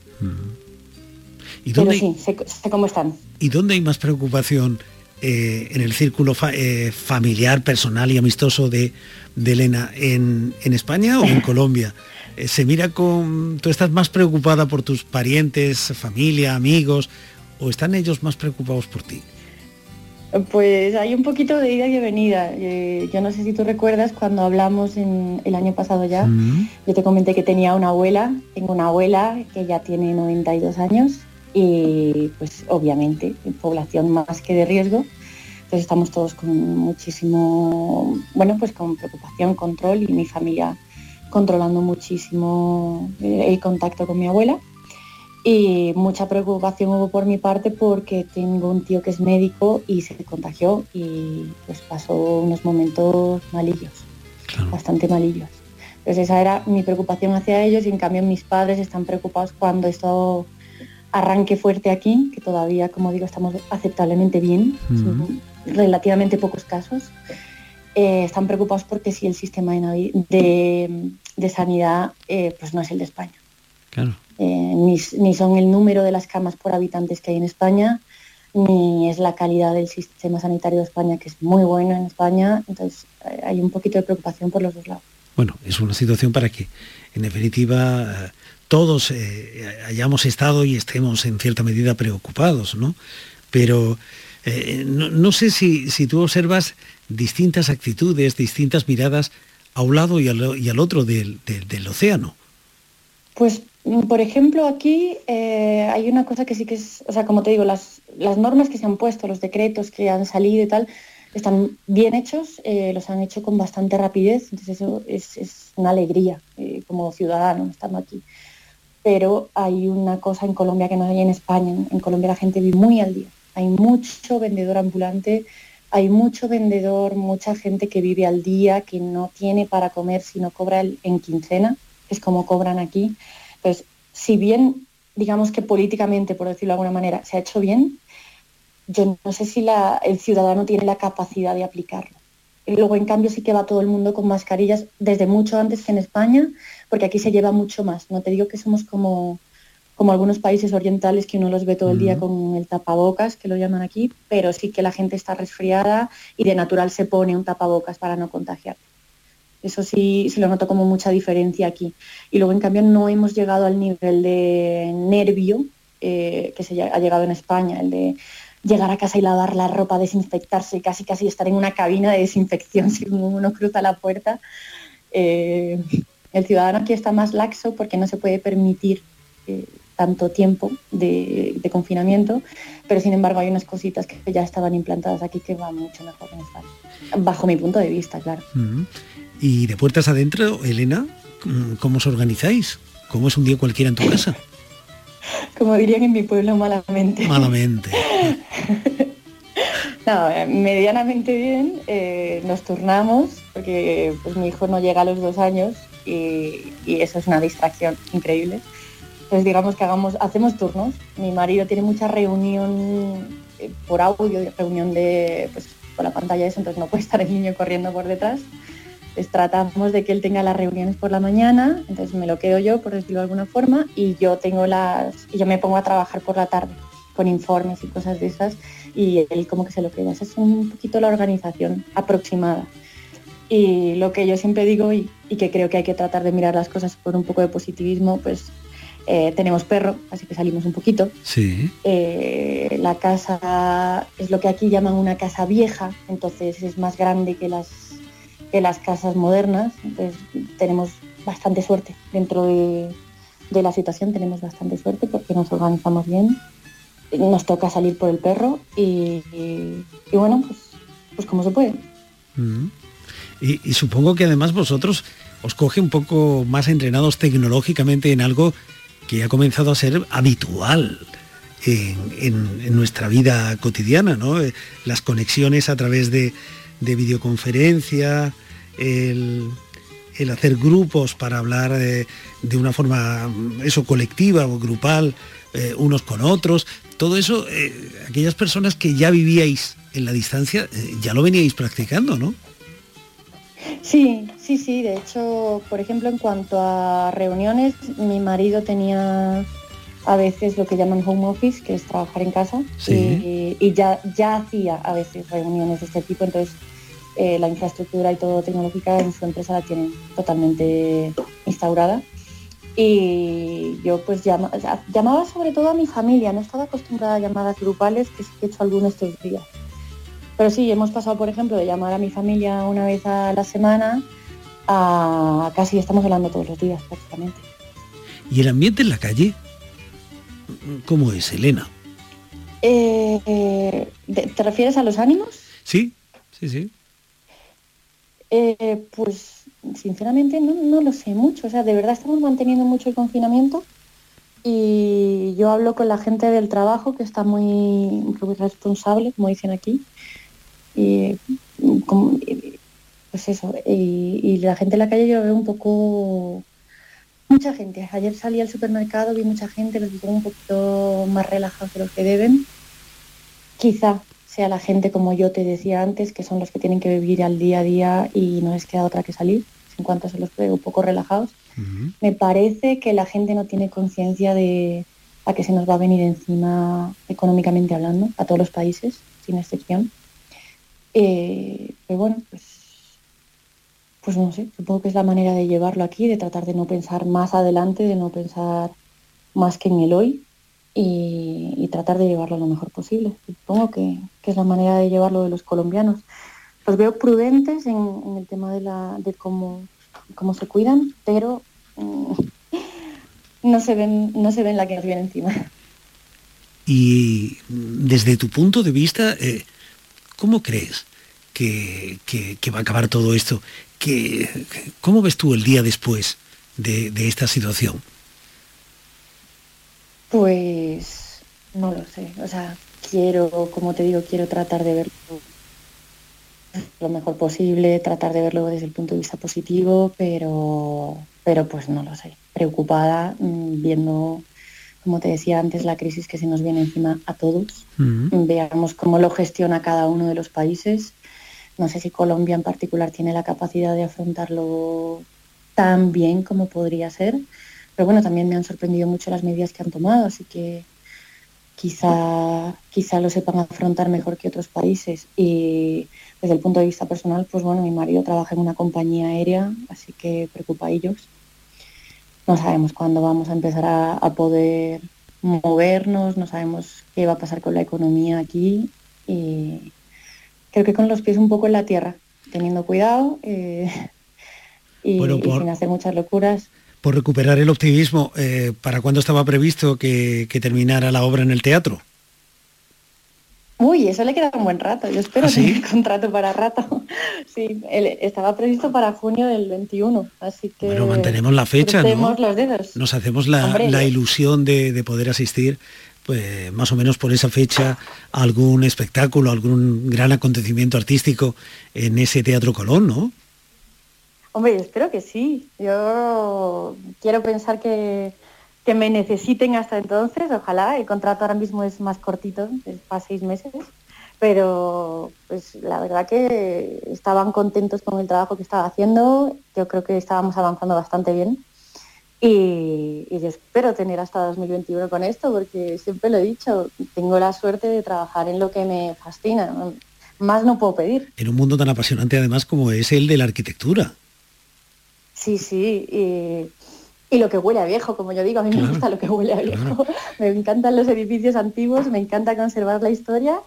¿Y Pero sí, sé, sé cómo están. ¿y dónde hay más preocupación eh, en el círculo fa- eh, familiar, personal y amistoso de, de Elena? ¿En, en España o en Colombia? Eh, ¿Se mira con... ¿Tú estás más preocupada por tus parientes, familia, amigos? ¿O están ellos más preocupados por ti? Pues hay un poquito de ida y de venida. Eh, yo no sé si tú recuerdas cuando hablamos en el año pasado ya, yo te comenté que tenía una abuela, tengo una abuela que ya tiene 92 años y pues obviamente en población más que de riesgo. Entonces estamos todos con muchísimo, bueno, pues con preocupación, control y mi familia controlando muchísimo eh, el contacto con mi abuela. Y mucha preocupación hubo por mi parte porque tengo un tío que es médico y se contagió y pues pasó unos momentos malillos, bastante malillos. Entonces esa era mi preocupación hacia ellos y en cambio mis padres están preocupados cuando esto arranque fuerte aquí, que todavía, como digo, estamos aceptablemente bien, son relativamente pocos casos. Eh, están preocupados porque si el sistema de, de- de sanidad eh, pues no es el de España. Claro. Eh, ni, ni son el número de las camas por habitantes que hay en España, ni es la calidad del sistema sanitario de España, que es muy bueno en España. Entonces eh, hay un poquito de preocupación por los dos lados. Bueno, es una situación para que, en definitiva, eh, todos eh, hayamos estado y estemos en cierta medida preocupados, ¿no? Pero eh, no, no sé si, si tú observas distintas actitudes, distintas miradas a un lado y al, y al otro del, del- del océano. Pues, por ejemplo, aquí eh, hay una cosa que sí que es, o sea, como te digo, las, normas que se han puesto, los decretos que han salido y tal, están bien hechos, eh, los han hecho con bastante rapidez, entonces eso es, una alegría eh, como ciudadano estando aquí. Pero hay una cosa en Colombia que no hay en España, en, Colombia la gente vive muy al día, hay mucho vendedor ambulante, hay mucho vendedor, mucha gente que vive al día, que no tiene para comer si no cobra en quincena, que es como cobran aquí. Entonces, si bien, digamos que políticamente, por decirlo de alguna manera, se ha hecho bien, yo no sé si la- el ciudadano tiene la capacidad de aplicarlo. Y luego, en cambio, sí que va todo el mundo con mascarillas desde mucho antes que en España, porque aquí se lleva mucho más. No te digo que somos como, como algunos países orientales que uno los ve todo el día con el tapabocas, que lo llaman aquí, pero sí que la gente está resfriada y de natural se pone un tapabocas para no contagiar. Eso sí, sí lo noto como mucha diferencia aquí. Y luego, en cambio, no hemos llegado al nivel de nervio eh, que se ha llegado en España, el de llegar a casa y lavar la ropa, desinfectarse, casi casi estar en una cabina de desinfección si uno cruza la puerta. Eh, el ciudadano aquí está más laxo porque no se puede permitir eh, tanto tiempo de, confinamiento, pero sin embargo hay unas cositas que ya estaban implantadas aquí que van mucho mejor en España, bajo mi punto de vista, claro. Y de puertas adentro, Elena, ¿cómo os organizáis? ¿Cómo es un día cualquiera en tu casa? Como dirían en mi pueblo, malamente. Malamente. no, medianamente bien, eh, nos turnamos, porque pues, mi hijo no llega a los dos años y, eso es una distracción increíble. Entonces digamos que hagamos, hacemos turnos. Mi marido tiene mucha reunión eh, por audio, reunión de pues, con la pantalla eso, entonces no puede estar el niño corriendo por detrás. Pues tratamos de que él tenga las reuniones por la mañana, entonces me lo quedo yo, por decirlo de alguna forma, y yo tengo las, y yo me pongo a trabajar por la tarde con informes y cosas de esas, y él como que se lo queda. Esa es un poquito la organización aproximada. Y lo que yo siempre digo y, que creo que hay que tratar de mirar las cosas por un poco de positivismo, pues eh, tenemos perro, así que salimos un poquito. Sí. Eh, la casa es lo que aquí llaman una casa vieja, entonces es más grande que las que las casas modernas. Entonces tenemos bastante suerte dentro de, la situación, tenemos bastante suerte porque nos organizamos bien. Nos toca salir por el perro y, bueno, pues, pues como se puede. Mm. Y, supongo que además vosotros os coge un poco más entrenados tecnológicamente en algo que ha comenzado a ser habitual en, nuestra vida cotidiana, ¿no? Eh, las conexiones a través de, de videoconferencia, el, hacer grupos para hablar de, una forma eso colectiva o grupal eh, unos con otros. Todo eso eh, aquellas personas que ya vivíais en la distancia eh, ya lo veníais practicando no sí sí sí. De hecho por ejemplo en cuanto a reuniones mi marido tenía a veces lo que llaman home office que es trabajar en casa y, y ya ya hacía a veces reuniones de este tipo entonces eh, la infraestructura y todo tecnológica en su empresa la tienen totalmente instaurada. Y yo pues llamaba sobre todo a mi familia, no estaba acostumbrada a llamadas grupales, que sí que he hecho algunos estos días. Pero sí, hemos pasado, por ejemplo, de llamar a mi familia una vez a la semana a casi estamos hablando todos los días prácticamente. ¿Y el ambiente en la calle? ¿Cómo es, Elena? Eh, eh, ¿Te refieres a los ánimos? Sí, sí, sí. Eh, pues sinceramente no, lo sé mucho. O sea, de verdad estamos manteniendo mucho el confinamiento y yo hablo con la gente del trabajo que está muy, responsable, como dicen aquí. Y, pues eso, y, la gente en la calle yo veo un poco mucha gente. Ayer salí al supermercado, vi mucha gente, los vi un poquito más relajados de lo que deben. Quizá sea la gente como yo te decía antes, que son los que tienen que vivir al día a día y no les queda otra que salir, en cuanto se los veo un poco relajados. Me parece que la gente no tiene conciencia de a qué se nos va a venir encima económicamente hablando, a todos los países, sin excepción. Eh, pero bueno, pues, pues no sé, supongo que es la manera de llevarlo aquí, de tratar de no pensar más adelante, de no pensar más que en el hoy y, tratar de llevarlo lo mejor posible. Supongo que, es la manera de llevarlo de los colombianos. Los veo prudentes en, el tema de, la, de cómo, cómo se cuidan, pero mm, no, se ven, no se ven la que nos viene encima. Y desde tu punto de vista, eh, ¿cómo crees que, va a acabar todo esto? ¿Cómo ves tú el día después de esta situación? Pues no lo sé, o sea, quiero, como te digo, quiero tratar de verlo lo mejor posible, tratar de verlo desde el punto de vista positivo, pero, pero pues no lo sé, preocupada mm, viendo, como te decía antes, la crisis que se nos viene encima a todos. Veamos cómo lo gestiona cada uno de los países. No sé si Colombia en particular tiene la capacidad de afrontarlo tan bien como podría ser. Pero bueno, también me han sorprendido mucho las medidas que han tomado, así que quizá, quizá lo sepan afrontar mejor que otros países. Y desde el punto de vista personal, pues bueno, mi marido trabaja en una compañía aérea, así que preocupa a ellos. No sabemos cuándo vamos a empezar a, poder movernos, no sabemos qué va a pasar con la economía aquí creo que con los pies un poco en la tierra, teniendo cuidado eh, y, sin hacer muchas locuras. Por recuperar el optimismo, eh, ¿para cuándo estaba previsto que terminara la obra en el teatro? Uy, eso le queda un buen rato. Yo espero ¿Ah, tener contrato para rato. sí, estaba previsto para junio del 21, así que... Bueno, mantenemos la fecha, ¿no? los dedos. Nos hacemos la, ilusión de, poder asistir, pues más o menos por esa fecha, algún espectáculo, algún gran acontecimiento artístico en ese Teatro Colón, ¿no? Hombre, espero que sí. Yo quiero pensar que que me necesiten hasta entonces, ojalá, el contrato ahora mismo es más cortito, es para seis meses, pero pues la verdad que estaban contentos con el trabajo que estaba haciendo, yo creo que estábamos avanzando bastante bien y, y espero tener hasta 2021 con esto porque siempre lo he dicho, tengo la suerte de trabajar en lo que me fascina, más no puedo pedir. En un mundo tan apasionante además como es el de la arquitectura. Sí, sí, y y lo que huele a viejo, como yo digo, a mí me gusta lo que huele a viejo. me encantan los edificios antiguos, me encanta conservar la historia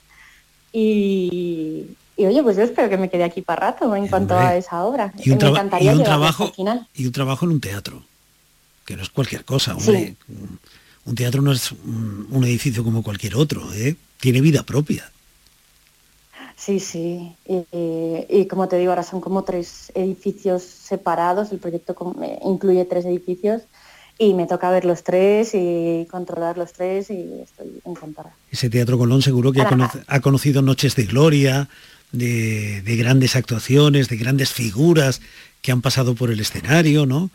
y, oye, pues yo espero que me quede aquí para rato en cuanto a esa obra. Y un, trabajo y un trabajo en un teatro, que no es cualquier cosa, hombre. Un teatro no es un, edificio como cualquier otro, ¿eh? tiene vida propia. Sí, sí. Y, como te digo, ahora son como tres edificios separados. El proyecto eh, incluye tres edificios y me toca ver los tres y controlar los tres y estoy encantada. Ese Teatro Colón seguro que ha, conocido noches de gloria, de, grandes actuaciones, de grandes figuras que han pasado por el escenario, ¿no?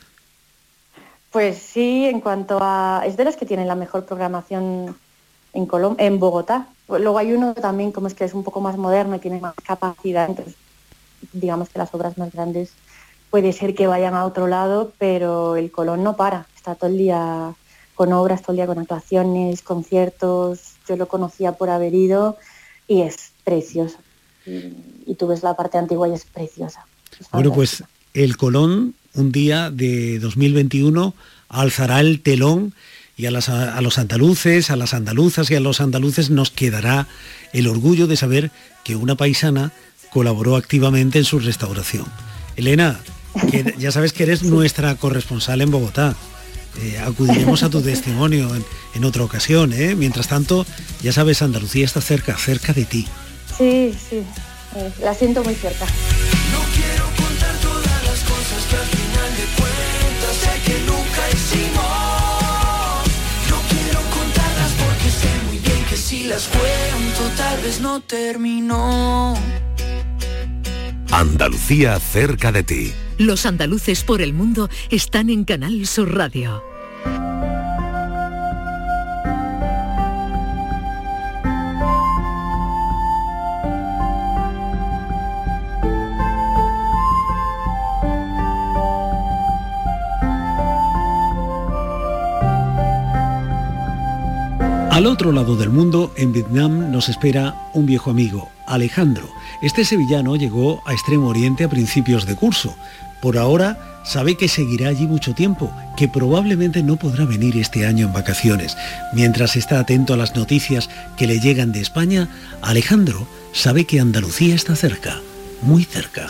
Pues sí, en cuanto a... Es de las que tienen la mejor programación en, en Bogotá. Luego hay uno también como es que es un poco más moderno y tiene más capacidad, entonces digamos que las obras más grandes puede ser que vayan a otro lado, pero el Colón no para, está todo el día con obras, todo el día con actuaciones, conciertos, yo lo conocía por haber ido y es precioso. Y, tú ves la parte antigua y es preciosa. bueno, pues el Colón un día de 2021 alzará el telón y a, los andaluces, a las andaluzas y a los andaluces nos quedará el orgullo de saber que una paisana colaboró activamente en su restauración. Elena, ya sabes que eres nuestra corresponsal en Bogotá. Eh, acudiremos a tu testimonio en, otra ocasión. ¿eh? Mientras tanto, ya sabes, Andalucía está cerca, cerca de ti. Sí, sí, eh, la siento muy cerca. Las cuento, tal vez no terminó. Andalucía cerca de ti. Los andaluces por el mundo están en Canal Sur Radio. Al otro lado del mundo, en Vietnam, nos espera un viejo amigo, Alejandro. Este sevillano llegó a Extremo Oriente a principios de curso. Por ahora sabe que seguirá allí mucho tiempo, que probablemente no podrá venir este año en vacaciones. Mientras está atento a las noticias que le llegan de España, Alejandro sabe que Andalucía está cerca, muy cerca.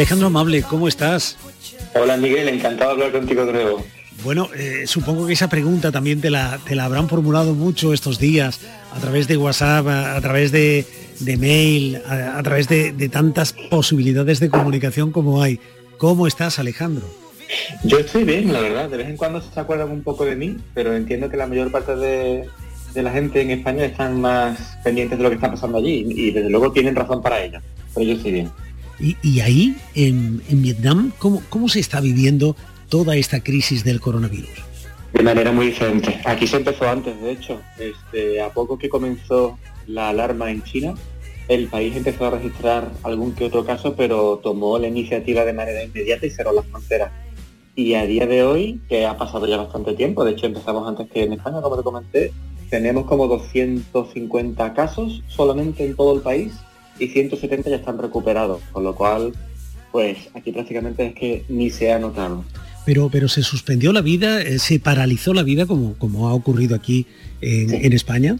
Alejandro Amable, ¿cómo estás? Hola Miguel, encantado de hablar contigo de nuevo. Bueno, eh, supongo que esa pregunta también te la, te la habrán formulado mucho estos días, a través de WhatsApp, a, través de, mail, a, través de, de, tantas posibilidades de comunicación como hay. ¿Cómo estás, Alejandro? Yo estoy bien, la verdad. De vez en cuando se acuerdan un poco de mí, pero entiendo que la mayor parte de, de la gente en España están más pendientes de lo que está pasando allí y desde luego tienen razón para ello. Pero yo estoy bien. Y, ahí, en, Vietnam, ¿cómo, ¿cómo se está viviendo toda esta crisis del coronavirus? De manera muy diferente. Aquí se empezó antes, de hecho. Este, a poco que comenzó la alarma en China, el país empezó a registrar algún que otro caso, pero tomó la iniciativa de manera inmediata y cerró las fronteras Y a día de hoy, que ha pasado ya bastante tiempo, de hecho empezamos antes que en España, como te comenté, tenemos como 250 casos solamente en todo el país y 170 ya están recuperados, con lo cual, pues aquí prácticamente es que ni se ha notado. Pero, pero se suspendió la vida, eh, se paralizó la vida como, como ha ocurrido aquí en, en España.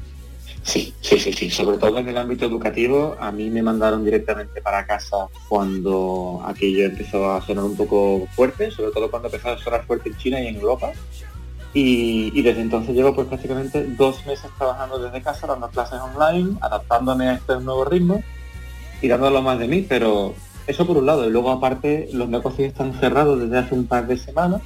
Sí, sí, sí, sí. Sobre todo en el ámbito educativo, a mí me mandaron directamente para casa cuando aquello empezó a sonar un poco fuerte, sobre todo cuando empezó a sonar fuerte en China y en Europa. Y, desde entonces llevo pues prácticamente dos meses trabajando desde casa, dando clases online, adaptándome a este nuevo ritmo y dándolo más de mí, pero eso por un lado. Y luego aparte los negocios están cerrados desde hace un par de semanas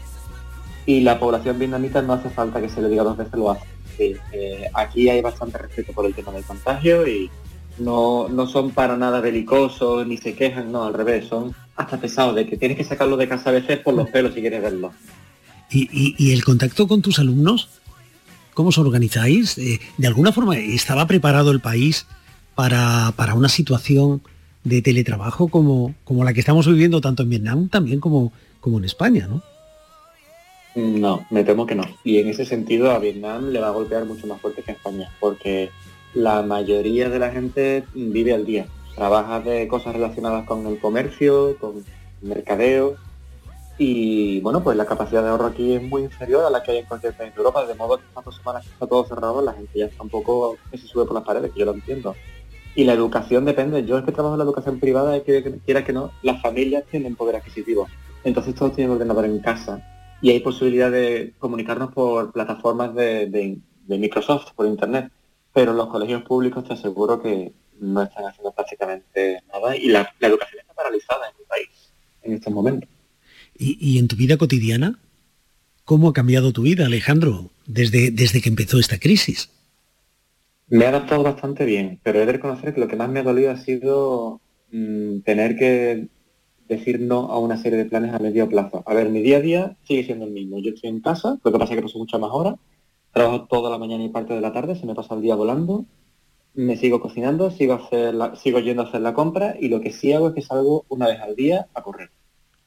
y la población vietnamita no hace falta que se le diga dos veces lo hace. Eh, aquí hay bastante respeto por el tema del contagio y no, no son para nada belicosos ni se quejan, no, al revés, son hasta pesados de que tienes que sacarlo de casa a veces por los pelos si quieres verlo. ¿Y, el contacto con tus alumnos? ¿Cómo os organizáis? Eh, ¿De alguna forma estaba preparado el país para, para, una situación de teletrabajo como, como la que estamos viviendo tanto en Vietnam también como, como en España, ¿no? No, me temo que no. Y en ese sentido a Vietnam le va a golpear mucho más fuerte que a España, porque la mayoría de la gente vive al día. Trabaja de cosas relacionadas con el comercio, con mercadeo. Y bueno, pues la capacidad de ahorro aquí es muy inferior a la que hay en cualquier país de Europa, de modo que estas dos semanas que está todo cerrado, la gente ya está se sube por las paredes, que yo lo entiendo. Y la educación depende. Yo es que trabajo en la educación privada y que quiera que no, las familias tienen poder adquisitivo. Entonces todos tienen ordenador en casa y hay posibilidad de comunicarnos por plataformas de, Microsoft, por Internet. Pero los colegios públicos te aseguro que no están haciendo prácticamente nada y la, educación está paralizada en mi país en estos momentos. ¿Y, en tu vida cotidiana? ¿Cómo ha cambiado tu vida, Alejandro, desde, desde que empezó esta crisis? Me he adaptado bastante bien, pero he de reconocer que lo que más me ha dolido ha sido mm, tener que decir no a una serie de planes a medio plazo. A ver, mi día a día sigue siendo el mismo. Yo estoy en casa, lo que pasa es que paso muchas más horas, trabajo toda la mañana y parte de la tarde, se me pasa el día volando, me sigo cocinando, sigo, hacer sigo yendo a hacer la compra y lo que sí hago es que salgo una vez al día a correr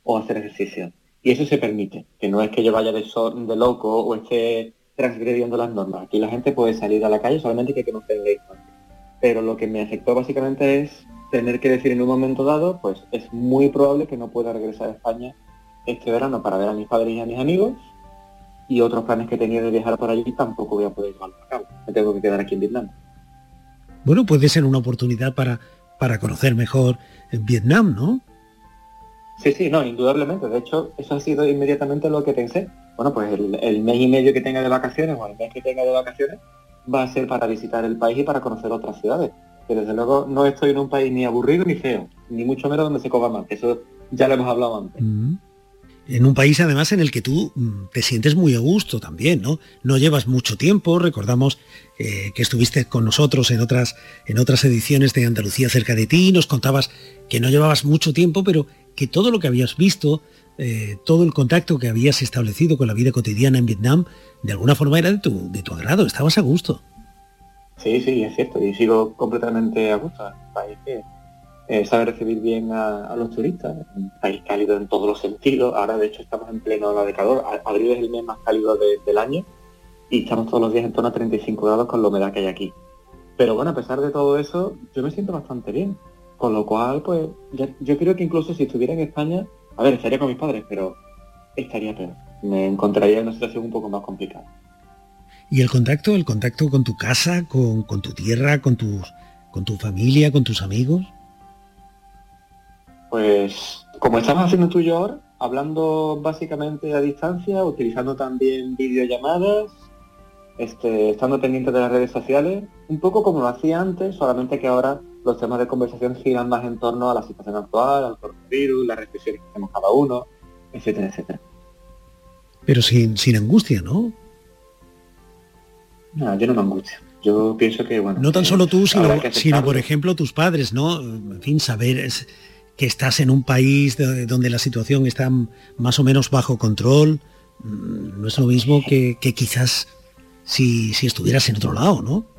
o a hacer ejercicio. Y eso se permite, que no es que yo vaya de, de loco o esté transgrediendo las normas. Aquí la gente puede salir a la calle solamente que, que no tenga Pero lo que me afectó básicamente es tener que decir en un momento dado, pues es muy probable que no pueda regresar a España este verano para ver a mis padres y a mis amigos y otros planes que tenía de viajar por allí tampoco voy a poder llevarlos a cabo. Me tengo que quedar aquí en Vietnam. Bueno, puede ser una oportunidad para, para conocer mejor en Vietnam, ¿no? Sí, sí, no, indudablemente. De hecho, eso ha sido inmediatamente lo que pensé. Bueno, pues el, mes y medio que tenga de vacaciones o el mes que tenga de vacaciones va a ser para visitar el país y para conocer otras ciudades que desde luego no estoy en un país ni aburrido ni feo, ni mucho menos donde se coma más. Eso ya lo hemos hablado antes. Mm. En un país además en el que tú mm, te sientes muy a gusto también, ¿no? No llevas mucho tiempo, recordamos eh, que estuviste con nosotros en otras, en otras ediciones de Andalucía cerca de ti, nos contabas que no llevabas mucho tiempo, pero que todo lo que habías visto, eh, todo el contacto que habías establecido con la vida cotidiana en Vietnam, de alguna forma era de tu, de tu agrado, estabas a gusto. Sí, sí, es cierto, y sigo completamente a gusto. un país que eh, sabe recibir bien a, los turistas, un país cálido en todos los sentidos. Ahora, de hecho, estamos en pleno ola de. Abril es el mes más cálido del año y estamos todos los días en torno a 35 grados con la humedad que hay aquí. Pero bueno, a pesar de todo eso, yo me siento bastante bien. Con lo cual, pues, yo creo que incluso si estuviera en España, a ver, estaría con mis padres, pero estaría peor. Me encontraría en una situación un poco más complicada. Y el contacto, el contacto con tu casa, con, tu tierra, con, tus, con tu familia, con tus amigos. Pues como estamos haciendo tú y yo ahora, hablando básicamente a distancia, utilizando también videollamadas, este, estando pendientes de las redes sociales, un poco como lo hacía antes, solamente que ahora los temas de conversación giran más en torno a la situación actual, al coronavirus, las restricciones que tenemos cada uno, etcétera, etcétera. Pero sin, sin angustia, ¿no? No, yo no me angustia. Yo pienso que, bueno... No tan solo tú, sino, sino por ejemplo, tus padres, ¿no? En fin, saber que estás en un país donde la situación está más o menos bajo control, mm, no es lo mismo que, quizás si, si, estuvieras en otro lado, ¿no?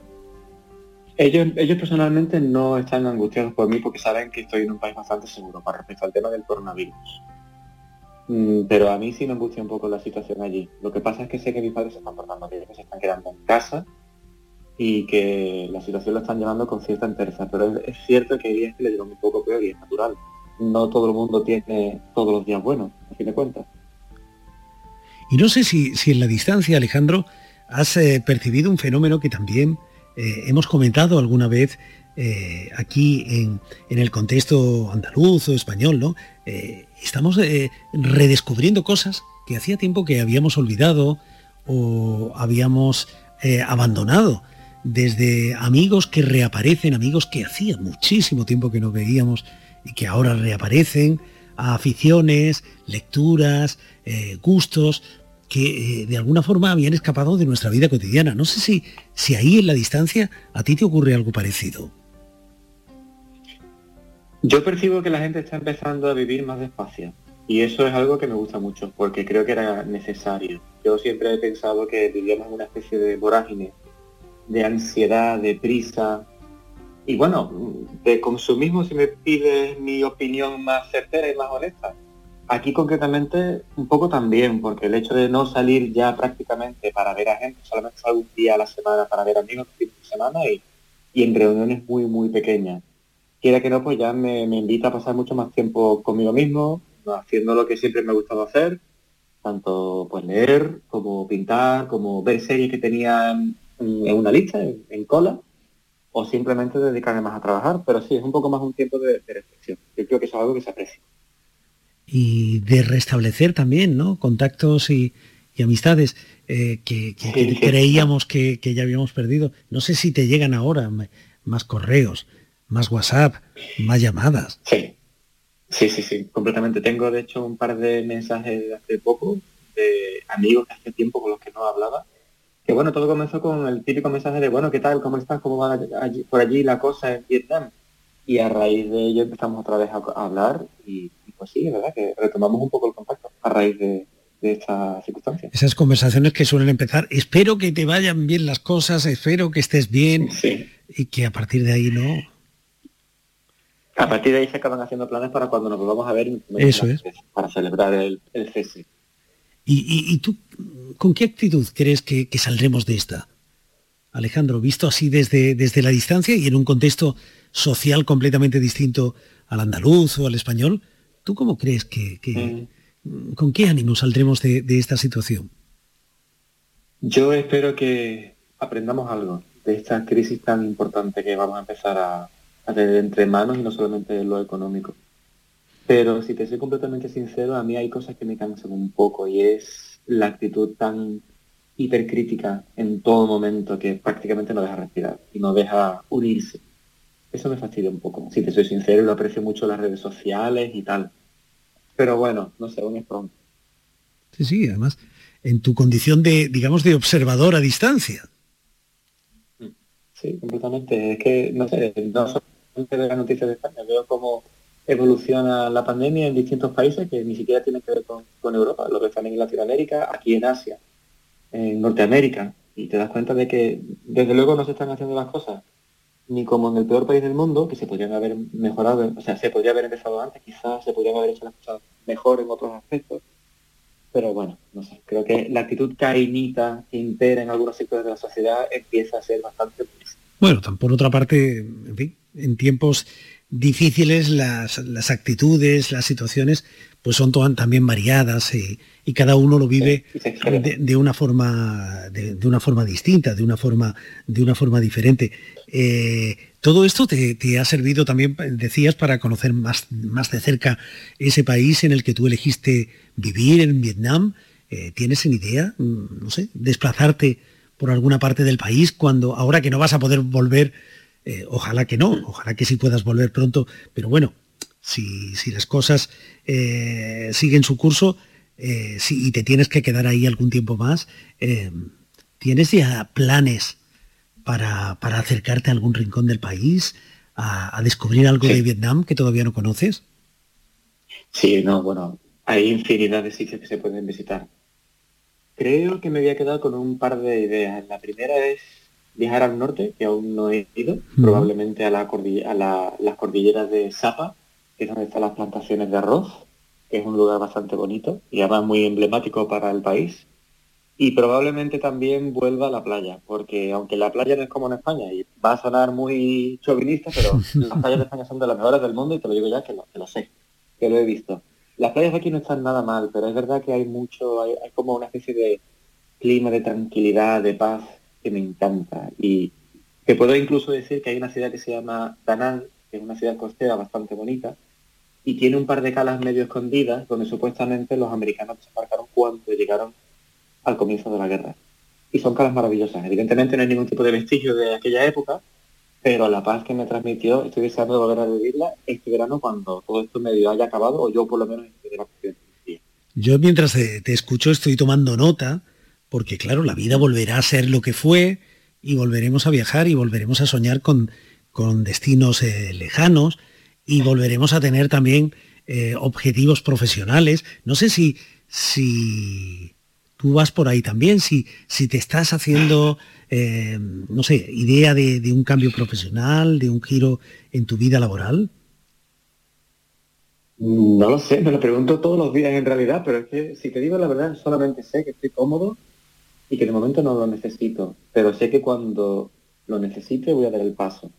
Ellos, ellos personalmente no están angustiados por mí porque saben que estoy en un país bastante seguro para respecto al tema del coronavirus. Mm, pero a mí sí me angustia un poco la situación allí. Lo que pasa es que sé que mis padres se están portando bien, que se están quedando en casa y que la situación lo están llevando con cierta entereza. Pero es, cierto que hay días que le llevan un poco peor y es natural. No todo el mundo tiene todos los días buenos, a fin de cuentas. Y no sé si, si en la distancia, Alejandro, has eh, percibido un fenómeno que también eh, hemos comentado alguna vez eh, aquí en, el contexto andaluz o español, ¿no? estamos redescubriendo cosas que hacía tiempo que habíamos olvidado o habíamos abandonado. Desde amigos que reaparecen, amigos que hacía muchísimo tiempo que no veíamos y que ahora reaparecen, aficiones, lecturas, gustos, que eh, de alguna forma habían escapado de nuestra vida cotidiana. No sé si, si ahí en la distancia a ti te ocurre algo parecido. Yo percibo que la gente está empezando a vivir más despacio y eso es algo que me gusta mucho porque creo que era necesario. Yo siempre he pensado que vivíamos una especie de vorágine, de ansiedad, de prisa y bueno, de consumismo si me pides mi opinión más certera y más honesta Aquí concretamente un poco también, porque el hecho de no salir ya prácticamente para ver a gente, solamente salgo un día a la semana para ver amigos fin de semana y, en reuniones muy, muy pequeñas. Quiera que no, pues ya me, invita a pasar mucho más tiempo conmigo mismo, haciendo lo que siempre me ha gustado hacer, tanto pues leer, como pintar, como ver series que tenía en, una lista, en, cola, o simplemente dedicarme más a trabajar, pero sí, es un poco más un tiempo de, de reflexión. Yo creo que es algo que se aprecia y de restablecer también ¿no? contactos y, amistades eh, que, creíamos que, ya habíamos perdido. No sé si te llegan ahora más correos, más WhatsApp, más llamadas. Sí, sí, sí, sí, completamente. Tengo de hecho un par de mensajes de hace poco de amigos que hace tiempo con los que no hablaba. Que bueno, todo comenzó con el típico mensaje de, bueno, ¿qué tal? ¿Cómo estás? ¿Cómo va por allí la cosa en Vietnam? Y a raíz de ello empezamos otra vez a hablar y pues sí, es verdad que retomamos un poco el contacto a raíz de, esta circunstancia. Esas conversaciones que suelen empezar, espero que te vayan bien las cosas, espero que estés bien y que a partir de ahí no... A partir de ahí se acaban haciendo planes para cuando nos volvamos a ver. Eso es. Para celebrar el, cese. ¿Y, tú con qué actitud crees que, saldremos de esta? Alejandro, visto así desde, desde la distancia y en un contexto social completamente distinto al andaluz o al español, ¿Tú cómo crees que, mm. con qué ánimo saldremos de, esta situación? Yo espero que aprendamos algo de esta crisis tan importante que vamos a empezar a, tener entre manos y no solamente lo económico. Pero si te soy completamente sincero, a mí hay cosas que me cansan un poco y es la actitud tan hipercrítica en todo momento que prácticamente no deja respirar y no deja unirse. Eso me fastidia un poco. Si te soy sincero, lo aprecio mucho las redes sociales y tal. Pero bueno, no sé, aún es pronto. Sí, sí, además, en tu condición de, digamos, de observador a distancia. Sí, completamente. Es que, no sé, no solamente de las noticias de España, veo cómo evoluciona la pandemia en distintos países que ni siquiera tienen que ver con, Europa, lo que están en Latinoamérica, aquí en Asia, en Norteamérica, y te das cuenta de que desde luego no se están haciendo las cosas ni como en el peor país del mundo, que se podrían haber mejorado, o sea, se podría haber empezado antes, quizás se podrían haber hecho las cosas mejor en otros aspectos, pero bueno, no sé, creo que la actitud cainita que impera en algunos sectores de la sociedad empieza a ser bastante... Bueno, por otra parte, en fin, en tiempos difíciles las, actitudes, las situaciones, pues son también variadas y, cada uno lo vive de, una forma de, una forma distinta, de una forma de una forma diferente. Eh, todo esto te, ha servido también, decías, para conocer más, más de cerca ese país en el que tú elegiste vivir, en Vietnam. Eh, ¿Tienes en idea, mm, no sé, desplazarte por alguna parte del país cuando ahora que no vas a poder volver eh, ojalá que no, ojalá que sí puedas volver pronto, pero bueno, si, las cosas eh, siguen su curso eh, si, y te tienes que quedar ahí algún tiempo más, ¿tienes ya planes para, acercarte a algún rincón del país, a, descubrir algo de Vietnam que todavía no conoces? Sí, no, bueno, hay infinidad de sitios que se pueden visitar. Creo que me voy a quedar con un par de ideas. La primera es viajar al norte, que aún no he ido, probablemente a, la a las cordilleras de Sapa, que es donde están las plantaciones de arroz. que es un lugar bastante bonito y además muy emblemático para el país. Y probablemente también vuelva a la playa, porque aunque la playa no es como en España, y va a sonar muy chauvinista, pero las playas de España son de las mejores del mundo y te lo digo ya que lo, que lo sé, que lo he visto. Las playas de aquí no están nada mal, pero es verdad que hay mucho, hay, hay como una especie de clima de tranquilidad, de paz, que me encanta. Y que puedo incluso decir que hay una ciudad que se llama Danang, que es una ciudad costera bastante bonita, y tiene un par de calas medio escondidas donde supuestamente los americanos desembarcaron cuando llegaron al comienzo de la guerra. Y son calas maravillosas. Evidentemente no hay ningún tipo de vestigio de aquella época, pero la paz que me transmitió, estoy deseando de volver a vivirla este verano cuando todo esto medio haya acabado, o yo por lo menos. Yo mientras te, te escucho estoy tomando nota, porque claro, la vida volverá a ser lo que fue y volveremos a viajar y volveremos a soñar con, con destinos eh, lejanos y volveremos a tener también eh, objetivos profesionales. No sé si, si tú vas por ahí también, si, si te estás haciendo, eh, no sé, idea de, de un cambio profesional, de un giro en tu vida laboral. No lo sé, me lo pregunto todos los días en realidad, pero es que si te digo la verdad, solamente sé que estoy cómodo y que de momento no lo necesito, pero sé que cuando lo necesite voy a dar el paso.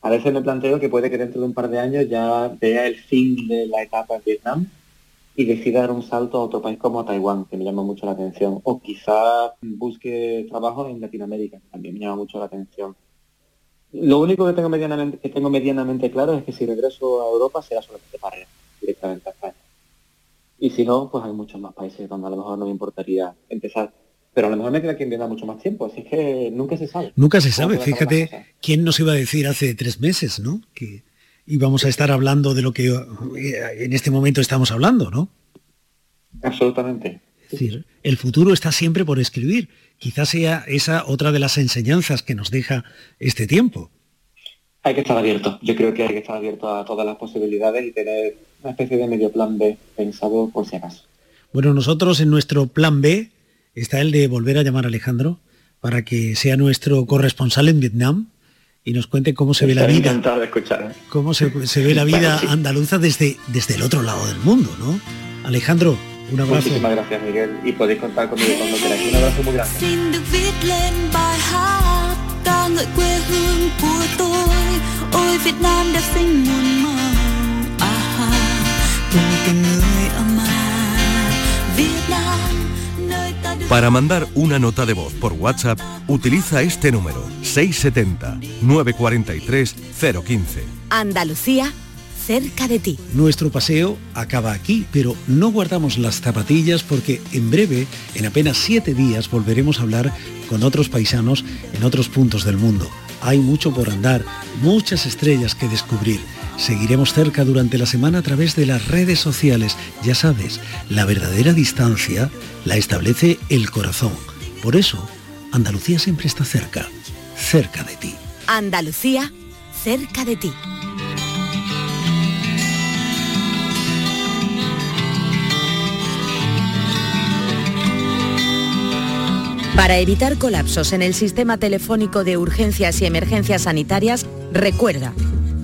A veces me planteo que puede que dentro de un par de años ya vea el fin de la etapa en Vietnam y decida dar un salto a otro país como Taiwán, que me llama mucho la atención. O quizá busque trabajo en Latinoamérica, que también me llama mucho la atención. Lo único que tengo medianamente, que tengo medianamente claro es que si regreso a Europa será solamente para ir directamente a España. Y si no, pues hay muchos más países donde a lo mejor no me importaría empezar pero a lo mejor me queda quien vienda mucho más tiempo, así que nunca se sabe. Nunca se sabe, fíjate, ¿quién nos iba a decir hace tres meses, ¿no? Que íbamos a estar hablando de lo que eh, en este momento estamos hablando, ¿no? Absolutamente. Es decir, el futuro está siempre por escribir. Quizás sea esa otra de las enseñanzas que nos deja este tiempo. Hay que estar abierto. Yo creo que hay que estar abierto a todas las posibilidades y tener una especie de medio plan B pensado por si acaso. Bueno, nosotros en nuestro plan B está el de volver a llamar a Alejandro para que sea nuestro corresponsal en Vietnam y nos cuente cómo se ve la vida. Encantado de escuchar. Cómo se, se ve la vida andaluza desde, desde el otro lado del mundo, ¿no? Alejandro, un abrazo. Muchísimas gracias, Miguel, y podéis contar conmigo cuando queráis. Un abrazo muy grande. Xin được viết lên bài hát ca ngợi quê hương của tôi ôi Việt Nam đã xinh muôn màu à ha cùng tình người Para mandar una nota de voz por WhatsApp, utiliza este número 670-943-015. Andalucía, cerca de ti. Nuestro paseo acaba aquí, pero no guardamos las zapatillas porque en breve, en apenas siete días, volveremos a hablar con otros paisanos en otros puntos del mundo. Hay mucho por andar, muchas estrellas que descubrir. Seguiremos cerca durante la semana a través de las redes sociales. Ya sabes, la verdadera distancia la establece el corazón. Por eso, Andalucía siempre está cerca, cerca de ti. Andalucía, cerca de ti. Para evitar colapsos en el sistema telefónico de urgencias y emergencias sanitarias, recuerda,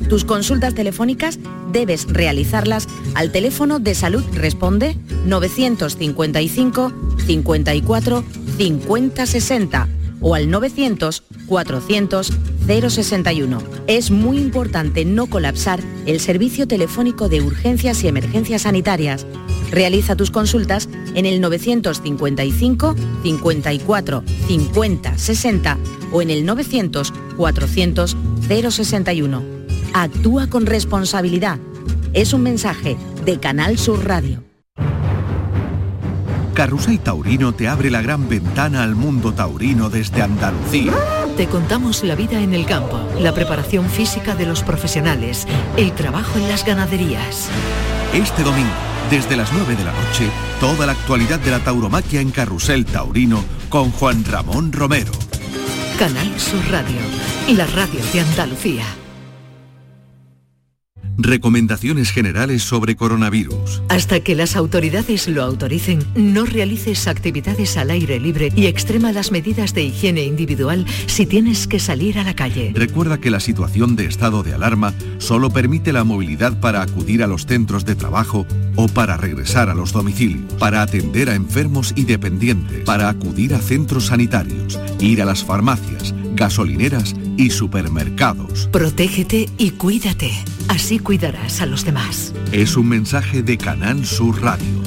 tus consultas telefónicas debes realizarlas al teléfono de salud Responde 955 54 50 60 o al 900 400 061. Es muy importante no colapsar el servicio telefónico de urgencias y emergencias sanitarias. Realiza tus consultas en el 955 54 50 60 o en el 900 400 061. Actúa con responsabilidad. Es un mensaje de Canal Sur Radio. Carrusel Taurino te abre la gran ventana al mundo taurino desde Andalucía. Te contamos la vida en el campo, la preparación física de los profesionales, el trabajo en las ganaderías. Este domingo, desde las 9 de la noche, toda la actualidad de la tauromaquia en Carrusel Taurino con Juan Ramón Romero. Canal Sur Radio, la radio de Andalucía. Recomendaciones generales sobre coronavirus. Hasta que las autoridades lo autoricen, no realices actividades al aire libre y extrema las medidas de higiene individual si tienes que salir a la calle. Recuerda que la situación de estado de alarma solo permite la movilidad para acudir a los centros de trabajo o para regresar a los domicilios, para atender a enfermos y dependientes, para acudir a centros sanitarios, ir a las farmacias, gasolineras y supermercados. Protégete y cuídate. Así cuidarás a los demás. Es un mensaje de Canal Sur Radio